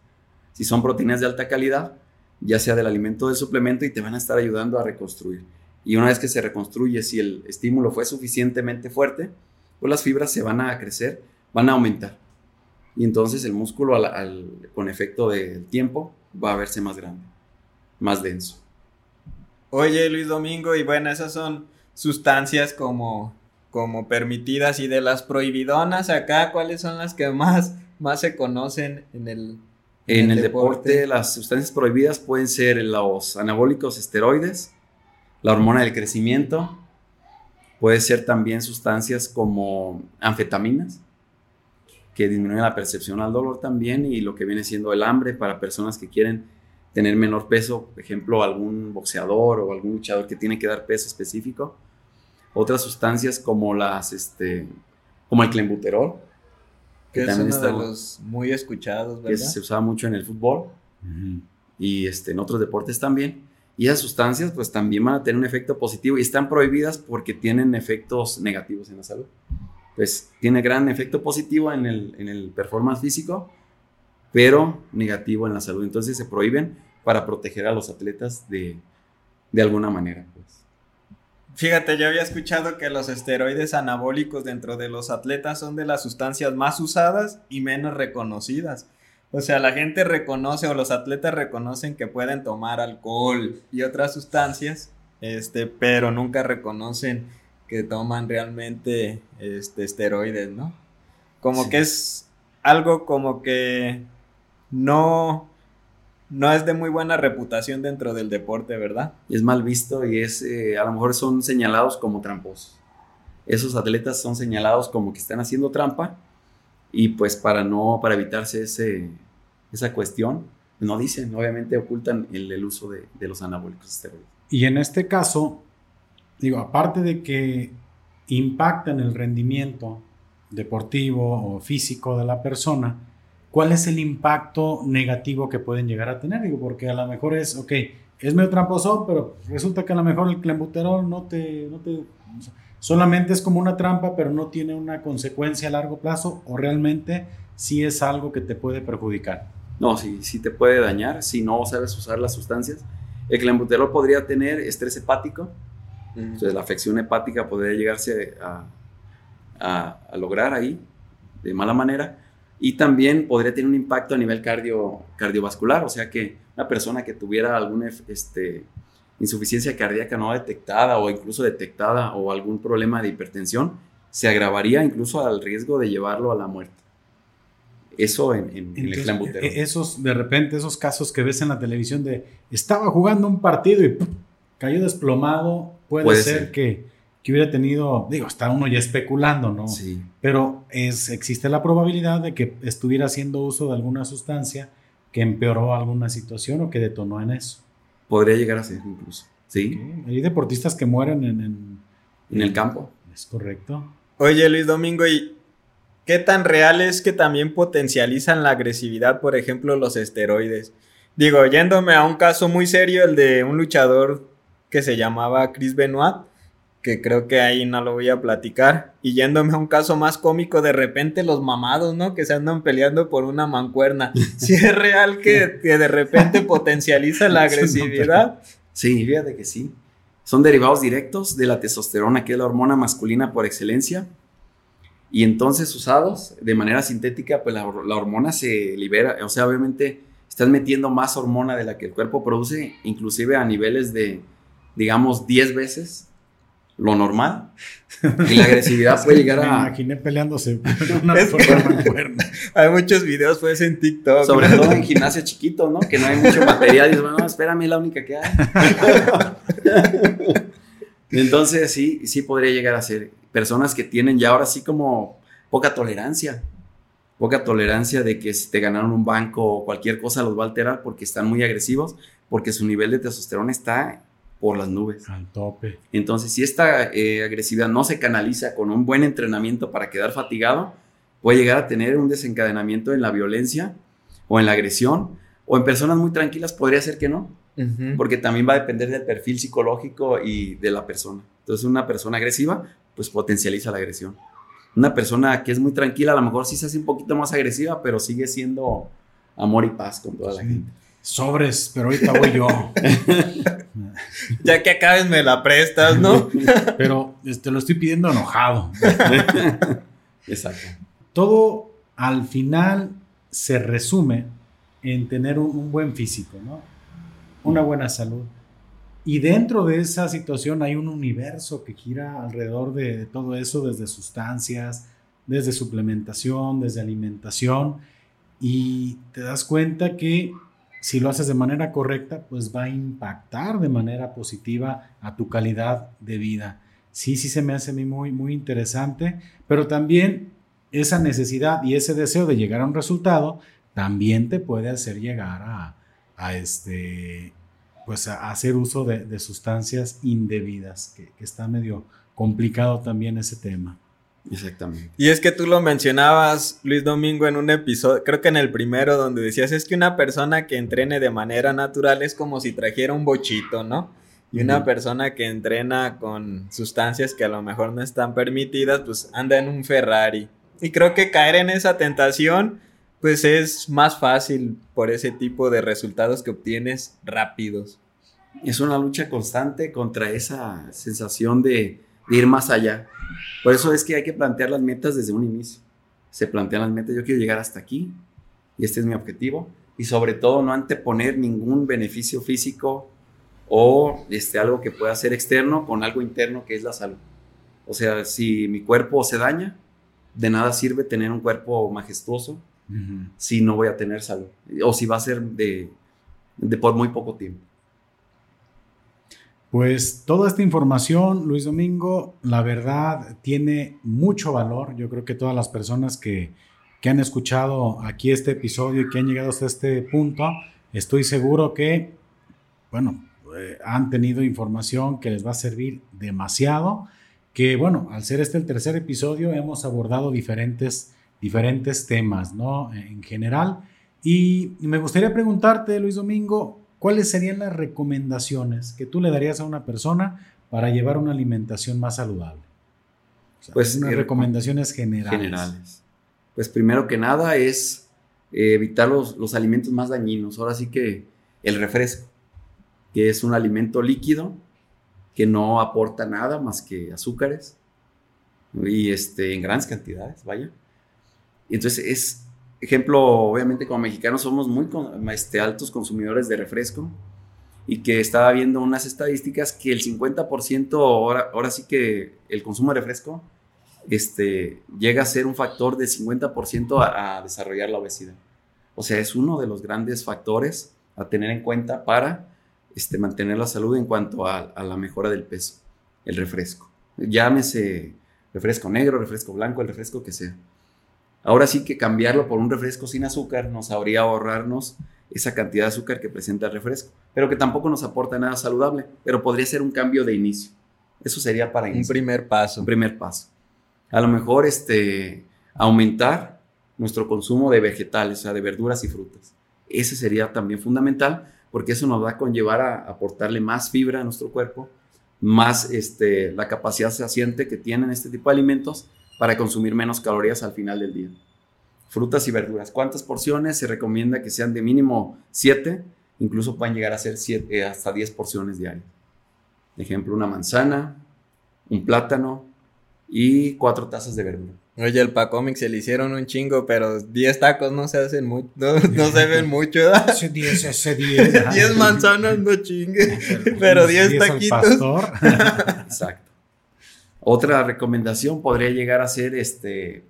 Si son proteínas de alta calidad, ya sea del alimento o del suplemento, y te van a estar ayudando a reconstruir. Y una vez que se reconstruye, si el estímulo fue suficientemente fuerte, pues las fibras se van a crecer, van a aumentar. Y entonces el músculo con efecto del tiempo va a verse más grande, más denso. Oye Luis Domingo, y bueno, esas son sustancias como como permitidas y de las prohibidonas acá, ¿cuáles son las que más, más se conocen en el, en, el, deporte? Las sustancias prohibidas pueden ser los anabólicos esteroides, la hormona del crecimiento, puede ser también sustancias como anfetaminas, que disminuyen la percepción al dolor también y lo que viene siendo el hambre para personas que quieren tener menor peso, por ejemplo, algún boxeador o algún luchador que tiene que dar peso específico otras sustancias como las, este, como el clenbuterol. Que, también es uno de los muy escuchados, ¿verdad? Que se usaba mucho en el fútbol y este, en otros deportes también. Y esas sustancias pues también van a tener un efecto positivo y están prohibidas porque tienen efectos negativos en la salud. pues tiene gran efecto positivo en el, en el performance físico, pero negativo en la salud. Entonces se prohíben para proteger a los atletas de, de alguna manera. Pues. Fíjate, yo había escuchado que los esteroides anabólicos dentro de los atletas son de las sustancias más usadas y menos reconocidas. O sea, la gente reconoce o los atletas reconocen que pueden tomar alcohol y otras sustancias, este, pero nunca reconocen que toman realmente este, esteroides, ¿no? Como que es algo como que no, no es de muy buena reputación dentro del deporte, ¿verdad? Es mal visto y es, eh, a lo mejor son señalados como tramposos. Esos atletas son señalados como que están haciendo trampa y pues para no, para evitarse ese, esa cuestión, no dicen, obviamente ocultan el, el uso de, de los anabólicos esteroides. Y en este caso, digo, aparte de que impactan el rendimiento deportivo o físico de la persona, ¿cuál es el impacto negativo que pueden llegar a tener? Digo, porque a lo mejor es, ok, es medio tramposo, pero resulta que a lo mejor el clenbuterol no te, no te, solamente es como una trampa, pero no tiene una consecuencia a largo plazo o realmente sí es algo que te puede perjudicar. No, sí, sí te puede dañar si no sabes usar las sustancias. El clenbuterol podría tener estrés hepático, entonces la afección hepática podría llegarse a, a, lograr ahí de mala manera y también podría tener un impacto a nivel cardio, cardiovascular, o sea que una persona que tuviera alguna este, insuficiencia cardíaca no detectada o incluso detectada o algún problema de hipertensión, se agravaría incluso al riesgo de llevarlo a la muerte. Eso en, el clenbuterol. E, esos, de repente, esos casos que ves en la televisión de estaba jugando un partido y cayó desplomado, puede, ser, Que, que, hubiera tenido, digo, está uno ya especulando, ¿no? Sí. Pero es, existe la probabilidad de que estuviera haciendo uso de alguna sustancia que empeoró alguna situación o que detonó en eso. Podría llegar a ser incluso, sí. Hay deportistas que mueren en, en, en el campo. Es correcto. Oye, Luis Domingo, ¿y qué tan real es que también potencializan la agresividad, por ejemplo, los esteroides? Digo, yéndome a un caso muy serio, el de un luchador que se llamaba Chris Benoit, que creo que ahí no lo voy a platicar. Y yéndome a un caso más cómico, de repente los mamados, ¿no? Que se andan peleando por una mancuerna. Si es real que, de repente potencializa la agresividad. Sí, fíjate que sí. Son derivados directos de la testosterona, que es la hormona masculina por excelencia. Y entonces usados de manera sintética, pues la, la hormona se libera. O sea, obviamente estás metiendo más hormona de la que el cuerpo produce, inclusive a niveles de, digamos, 10 veces lo normal. Y la agresividad puede llegar a. Me imaginé peleándose una Hay muchos videos, pues, en TikTok. Sobre todo en gimnasio chiquito, ¿no? Que no hay mucho material. Y dices, bueno, espérame, es la única que hay. Entonces, sí, sí podría llegar a ser personas que tienen ya ahora sí como poca tolerancia. Poca tolerancia de que si te ganaron un banco o cualquier cosa los va a alterar porque están muy agresivos, porque su nivel de testosterona está por las nubes. Al tope. Entonces, si esta eh, agresividad no se canaliza con un buen entrenamiento para quedar fatigado, puede llegar a tener un desencadenamiento en la violencia o en la agresión, o en personas muy tranquilas podría ser que no, porque también va a depender del perfil psicológico y de la persona. Entonces, una persona agresiva, pues potencializa la agresión. Una persona que es muy tranquila, a lo mejor sí se hace un poquito más agresiva, pero sigue siendo amor y paz con toda la gente. Sobres, pero ahorita voy yo. ya que acabes me la prestas, ¿no? pero te este, lo estoy pidiendo enojado. Exacto. Todo al final se resume en tener un, buen físico, ¿no? Una buena salud. Y dentro de esa situación hay un universo que gira alrededor de todo eso, desde sustancias, desde suplementación, desde alimentación, y te das cuenta que si lo haces de manera correcta, pues va a impactar de manera positiva a tu calidad de vida. Sí, sí se me hace a mí muy, muy interesante, pero también esa necesidad y ese deseo de llegar a un resultado también te puede hacer llegar a, este, pues a hacer uso de, sustancias indebidas, que, que está medio complicado también ese tema. Exactamente. Y es que tú lo mencionabas, Luis Domingo, en un episodio, creo que en el primero, donde decías, es que una persona que entrene de manera natural es como si trajera un bochito, ¿no? Y una persona que entrena con sustancias que a lo mejor no están permitidas, pues anda en un Ferrari. Y creo que caer en esa tentación, pues es más fácil por ese tipo de resultados que obtienes rápidos. Es una lucha constante contra esa sensación de, de ir más allá. Por eso es que hay que plantear las metas desde un inicio. Se plantean las metas, yo quiero llegar hasta aquí y este es mi objetivo. Y sobre todo no anteponer ningún beneficio físico o este, algo que pueda ser externo con algo interno que es la salud. O sea, si mi cuerpo se daña, de nada sirve tener un cuerpo majestuoso si no voy a tener salud. O si va a ser de, de por muy poco tiempo. Pues toda esta información, Luis Domingo, la verdad tiene mucho valor. Yo creo que todas las personas que, que han escuchado aquí este episodio y que han llegado hasta este punto, estoy seguro que, bueno, eh, han tenido información que les va a servir demasiado, que bueno, al ser este el tercer episodio hemos abordado diferentes, diferentes temas, ¿no? En general. Y me gustaría preguntarte, Luis Domingo, ¿cuáles serían las recomendaciones que tú le darías a una persona para llevar una alimentación más saludable? pues unas eh, recomendaciones generales. generales. Pues primero que nada es eh, evitar los, los alimentos más dañinos. Ahora sí que el refresco que es un alimento líquido que no aporta nada más que azúcares y este, en grandes cantidades, vaya. Entonces es, ejemplo, obviamente como mexicanos somos muy este, altos consumidores de refresco y que estaba viendo unas estadísticas que el 50% ahora, ahora sí que el consumo de refresco este, llega a ser un factor de 50% a, a desarrollar la obesidad. O sea, es uno de los grandes factores a tener en cuenta para este, mantener la salud en cuanto a, la mejora del peso, el refresco. Llámese refresco negro, refresco blanco, el refresco que sea. Ahora sí que cambiarlo por un refresco sin azúcar nos habría ahorrarnos esa cantidad de azúcar que presenta el refresco, pero que tampoco nos aporta nada saludable, pero podría ser un cambio de inicio. Eso sería para Un primer paso. Un primer paso. A lo mejor este, aumentar nuestro consumo de vegetales, o sea, de verduras y frutas. Ese sería también fundamental porque eso nos va a conllevar a aportarle más fibra a nuestro cuerpo, más este, la capacidad saciante que tienen este tipo de alimentos para consumir menos calorías al final del día. Frutas y verduras. ¿Cuántas porciones? Se recomienda que sean de mínimo 7, incluso pueden llegar a ser siete, eh, hasta 10 porciones diarias. Ejemplo, una manzana, un plátano y cuatro tazas de verdura. Oye, el Pacomic se le hicieron un chingo, pero 10 tacos no se hacen mucho, no, se ven mucho, ¿verdad? Ese 10, ese 10. 10 manzanas no chingue, pero 10 taquitos. Exacto. Otra recomendación podría llegar a ser este,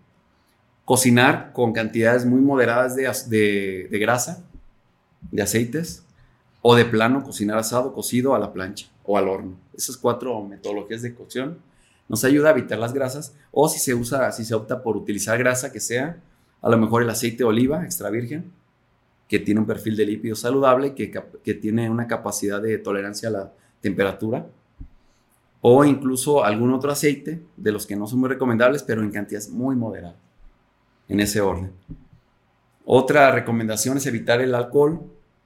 cocinar con cantidades muy moderadas de, de grasa, de aceites, o de plano cocinar asado, cocido a la plancha o al horno. Esas cuatro metodologías de cocción nos ayuda a evitar las grasas o si se usa, si se opta por utilizar grasa que sea, a lo mejor el aceite de oliva extra virgen, que tiene un perfil de lípido saludable, que, que tiene una capacidad de tolerancia a la temperatura, o incluso algún otro aceite de los que no son muy recomendables, pero en cantidades muy moderadas, en ese orden. Otra recomendación es evitar el alcohol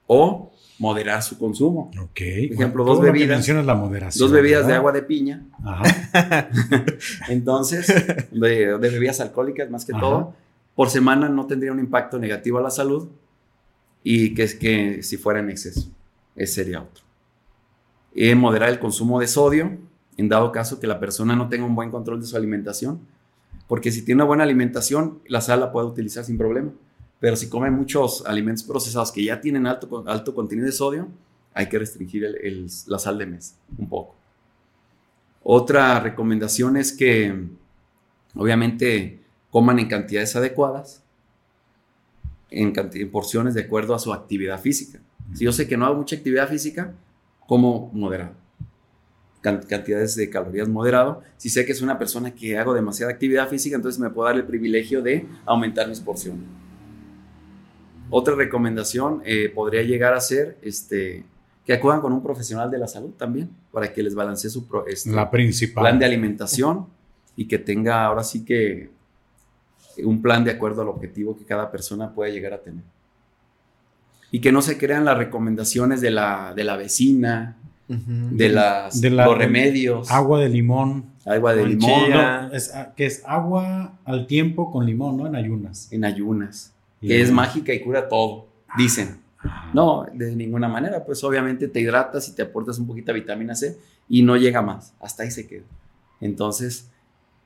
o moderar su consumo. Ok. Por ejemplo, dos bebidas. la moderación. Dos bebidas de agua de piña. Ajá. Entonces, de, bebidas alcohólicas más que todo, por semana no tendría un impacto negativo a la salud y que es que si fuera en exceso. Ese sería otro. Y moderar el consumo de sodio, en dado caso que la persona no tenga un buen control de su alimentación, porque si tiene una buena alimentación, la sal la puede utilizar sin problema pero si come muchos alimentos procesados que ya tienen alto, alto contenido de sodio, hay que restringir la sal de mesa un poco. Otra recomendación es que obviamente coman en cantidades adecuadas, en, porciones de acuerdo a su actividad física. Si yo sé que no hago mucha actividad física, como moderado. Cantidades de calorías moderado. Si sé que es una persona que hago demasiada actividad física, entonces me puedo dar el privilegio de aumentar mis porciones. Otra recomendación eh, podría llegar a ser este, que acudan con un profesional de la salud también para que les balancee su este, la principal. plan de alimentación y que tenga ahora sí que un plan de acuerdo al objetivo que cada persona pueda llegar a tener. Y que no se crean las recomendaciones de la, de la vecina de, las, los remedios. Agua de limón. Agua de limón. es, ah, que es agua al tiempo con limón, ¿no? En ayunas. En ayunas. Que es mágica y cura todo, dicen. No, de ninguna manera, pues obviamente te hidratas y te aportas un poquito de vitamina C y no llega más, hasta ahí se queda. Entonces,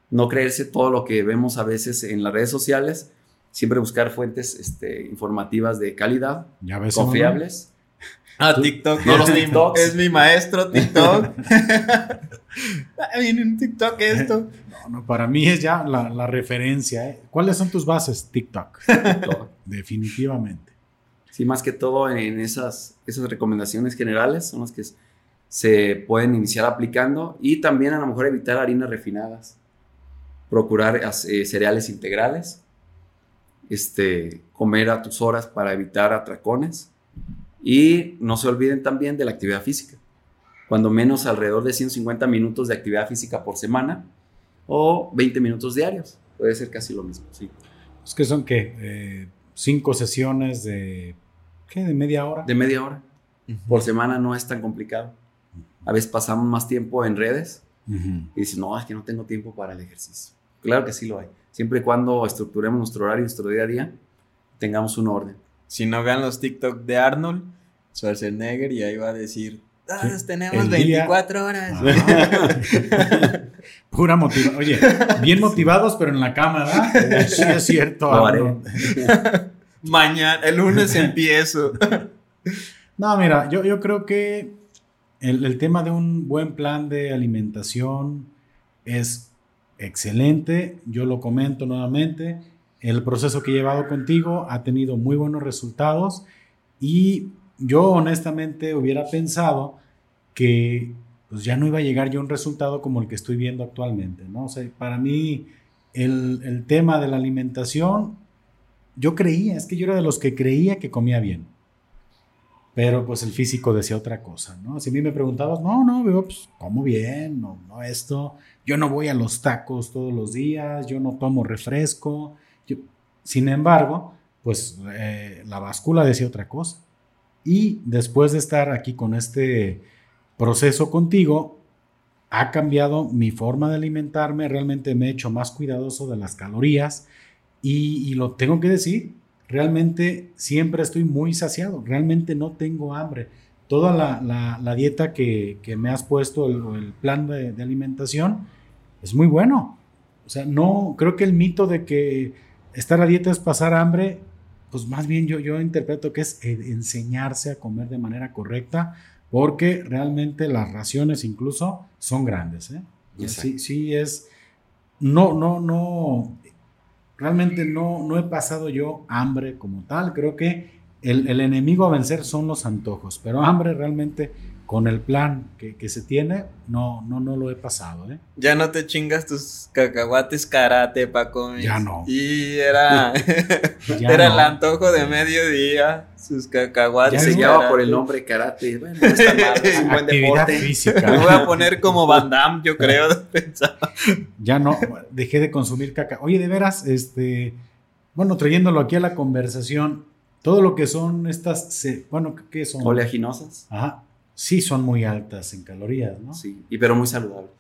no creerse todo lo que vemos a veces en las redes sociales, siempre buscar fuentes este, informativas de calidad, confiables. Ah, TikTok. No los TikToks. Es mi maestro TikTok. Viene un TikTok esto. No, no, para mí es ya la, referencia. ¿eh? ¿Cuáles son tus bases? TikTok. Definitivamente. Sí, más que todo en esas, esas recomendaciones generales son las que se pueden iniciar aplicando y también a lo mejor evitar harinas refinadas, procurar eh, cereales integrales, este, comer a tus horas para evitar atracones y no se olviden también de la actividad física, cuando menos alrededor de 150 minutos de actividad física por semana o 20 minutos diarios, puede ser casi lo mismo, sí. Es que son que eh, cinco sesiones de ¿Qué? ¿De media hora? De media hora. Por semana no es tan complicado. A veces pasamos más tiempo en redes y dices, no, es que no tengo tiempo para el ejercicio. Claro que sí lo hay. Siempre y cuando estructuremos nuestro horario, nuestro día a día, tengamos un orden. Si no vean los TikTok de Arnold, Schwarzenegger, y ahí va a decir, todos tenemos 24 horas. Pura motivación. Oye, bien motivados, pero en la cámara. Sí, es cierto. Mañana, el lunes empiezo. No, mira, yo, yo creo que el, tema de un buen plan de alimentación es excelente. Yo lo comento nuevamente. El proceso que he llevado contigo ha tenido muy buenos resultados y yo honestamente hubiera pensado que pues ya no iba a llegar yo a un resultado como el que estoy viendo actualmente, ¿no? O sea, para mí el, el tema de la alimentación yo creía, es que yo era de los que creía que comía bien. Pero pues el físico decía otra cosa, ¿no? Si a mí me preguntabas, no, no, pues como bien, no esto, yo no voy a los tacos todos los días, yo no tomo refresco. Sin embargo, pues eh, la báscula decía otra cosa. Y después de estar aquí con este proceso contigo, ha cambiado mi forma de alimentarme, realmente me he hecho más cuidadoso de las calorías, y, lo tengo que decir, realmente siempre estoy muy saciado, realmente no tengo hambre. Toda la, dieta que, me has puesto, el, plan de, alimentación, es muy bueno. O sea, no, creo que el mito de que estar a dieta es pasar hambre, pues más bien yo, yo interpreto que es enseñarse a comer de manera correcta, porque realmente las raciones incluso son grandes. ¿eh? Sí, sí es, no, no, no, realmente no, no he pasado yo hambre como tal. Creo que el, el, enemigo a vencer son los antojos, pero hambre realmente con el plan que, que, se tiene, no, no, no lo he pasado. ¿eh? Ya no te chingas tus cacahuates karate, Paco. Ya no. Y era, era el antojo de mediodía, sus cacahuates. Ya se llama por el nombre karate. Bueno, no está mal, es un buen deporte. Física. Me voy a poner como Van Damme, yo creo. ya no, dejé de consumir caca. Oye, de veras, este, bueno, trayéndolo aquí a la conversación, todo lo que son estas, bueno, ¿qué son? Oleaginosas. Ajá sí son muy altas en calorías, ¿no? Sí, y pero muy saludables.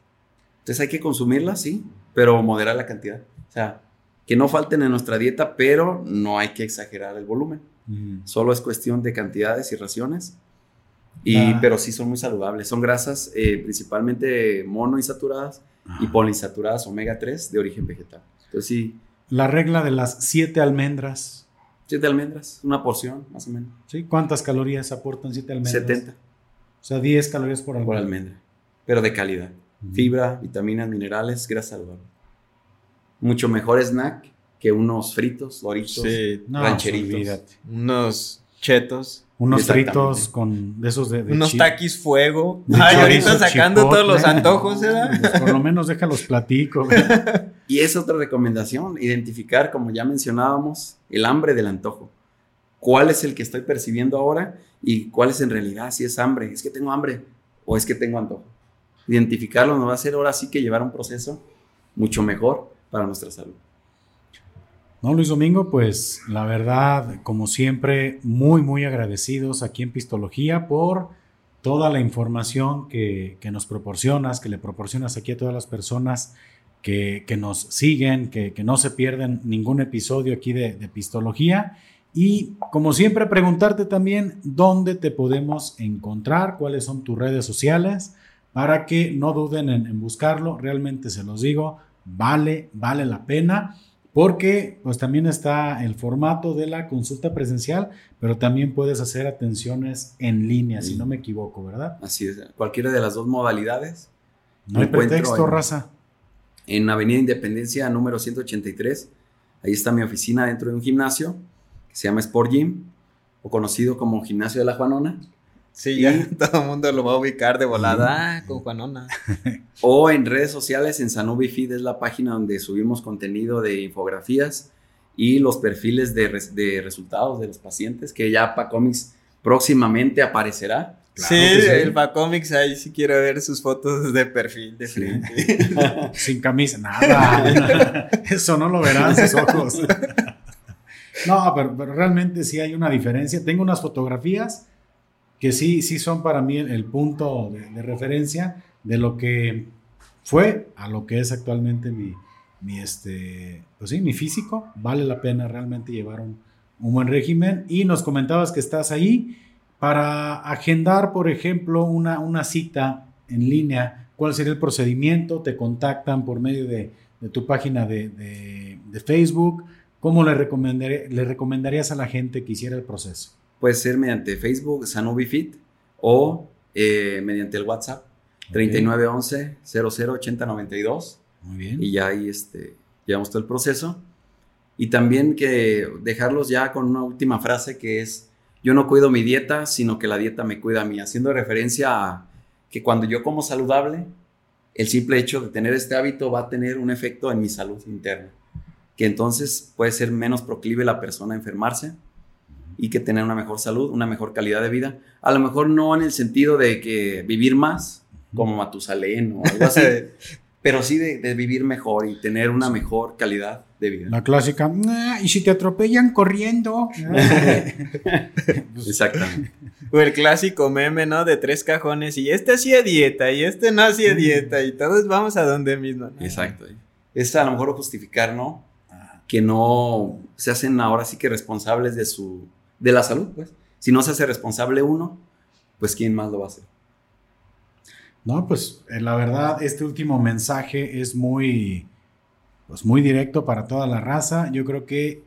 Entonces hay que consumirlas, sí, pero moderar la cantidad. O sea, que no falten en nuestra dieta, pero no hay que exagerar el volumen. Solo es cuestión de cantidades y raciones. Y, ah. Pero sí son muy saludables. Son grasas eh, principalmente monoinsaturadas y poliinsaturadas omega 3 de origen vegetal. Entonces sí. La regla de las siete almendras. Siete almendras, una porción más o menos. ¿Sí? ¿Cuántas calorías aportan siete almendras? 70. O sea, 10 calorías por almendra. Por almendra, pero de calidad. Fibra, vitaminas, minerales, grasa saludable. Mucho mejor snack que unos fritos, doritos, rancheritos. unos chetos. Unos fritos con de esos de, Unos taquis fuego. Ay, ahorita sacando todos los antojos, ¿verdad? Pues por lo menos déjalos platico. y es otra recomendación, identificar, como ya mencionábamos, el hambre del antojo. ¿Cuál es el que estoy percibiendo ahora? y cuál es en realidad, si es hambre, es que tengo hambre o es que tengo antojo. Identificarlo nos va a hacer ahora sí que llevar un proceso mucho mejor para nuestra salud. No, Luis Domingo, pues la verdad, como siempre, muy, muy agradecidos aquí en Pistología por toda la información que, nos proporcionas, que le proporcionas aquí a todas las personas que, nos siguen, que, no se pierden ningún episodio aquí de, de Pistología. Y como siempre, preguntarte también dónde te podemos encontrar, cuáles son tus redes sociales, para que no duden en, buscarlo. Realmente se los digo, vale, vale la pena porque pues también está el formato de la consulta presencial, pero también puedes hacer atenciones en línea, si no me equivoco, ¿verdad? Así es, cualquiera de las dos modalidades. No hay pretexto, raza. En Avenida Independencia número 183, ahí está mi oficina dentro de un gimnasio se llama Sport Gym, o conocido como Gimnasio de la Juanona. Sí, ya todo el mundo lo va a ubicar de volada ah, con Juanona. o en redes sociales, en Sanubi Feed es la página donde subimos contenido de infografías y los perfiles de, resultados de los pacientes, que ya Pacomics próximamente aparecerá. sí, el Pacomics ahí sí quiero ver sus fotos de perfil de frente. Sin camisa, nada. Eso no lo verán sus ojos. No, pero, realmente sí hay una diferencia. Tengo unas fotografías que sí, sí son para mí el, punto de, referencia de lo que fue a lo que es actualmente mi, mi, este, pues mi físico. Vale la pena realmente llevar un, buen régimen. Y nos comentabas que estás ahí para agendar, por ejemplo, una, una cita en línea. ¿Cuál sería el procedimiento? ¿Te contactan por medio de, tu página de, Facebook? ¿Cómo le, le recomendarías a la gente que hiciera el proceso? Puede ser mediante Facebook, Sanubifit, o eh, mediante el WhatsApp, 3911 008092. Muy bien. Y ya ahí este, llevamos todo el proceso. Y también que dejarlos ya con una última frase que es, yo no cuido mi dieta, sino que la dieta me cuida a mí, haciendo referencia a que cuando yo como saludable, el simple hecho de tener este hábito va a tener un efecto en mi salud interna, que entonces puede ser menos proclive la persona a enfermarse y que tener una mejor salud, una mejor calidad de vida. A lo mejor no en el sentido de que vivir más, como Matusalén o algo así, pero sí de, vivir mejor y tener una mejor calidad de vida. La clásica, y si te atropellan corriendo. Exactamente. O el clásico meme, ¿no? De tres cajones y este hacía dieta y este no hacía dieta y todos vamos a donde mismo. Exacto. Es a lo mejor justificar, ¿no? Que no se hacen ahora sí que responsables de su de la salud, pues. Si no se hace responsable uno, pues ¿quién más lo va a hacer? No, pues eh, la verdad, este último mensaje es muy, pues muy directo para toda la raza. Yo creo que,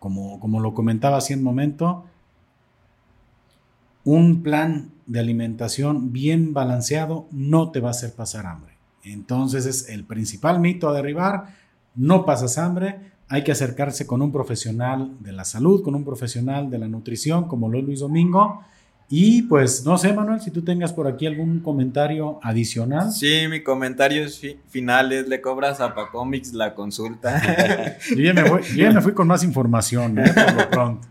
como, como lo comentaba hace un momento, un plan de alimentación bien balanceado no te va a hacer pasar hambre. Entonces es el principal mito a derribar, no pasas hambre, hay que acercarse con un profesional de la salud, con un profesional de la nutrición, como lo es Luis Domingo. Y pues no sé, Manuel, si tú tengas por aquí algún comentario adicional. Sí, mi comentario final es, le cobras a Pacomics la consulta. yo, ya me fui con más información, ¿eh? por lo pronto.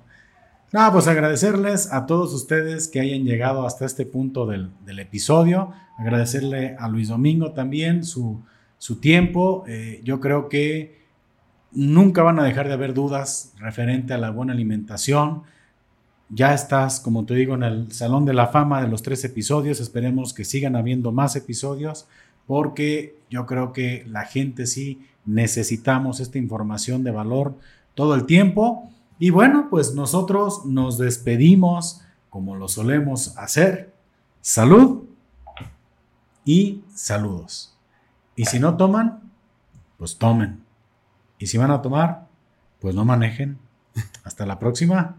No, pues agradecerles a todos ustedes que hayan llegado hasta este punto del, episodio. Agradecerle a Luis Domingo también su, su tiempo. Eh, yo creo que Nunca van a dejar de haber dudas referente a la buena alimentación. Ya estás, como te digo, en el Salón de la Fama de los tres episodios. Esperemos que sigan habiendo más episodios porque yo creo que la gente sí necesitamos esta información de valor todo el tiempo. Y bueno, pues nosotros nos despedimos como lo solemos hacer. Salud y saludos. Y si no toman, pues tomen. Y si van a tomar, pues no manejen. Hasta la próxima.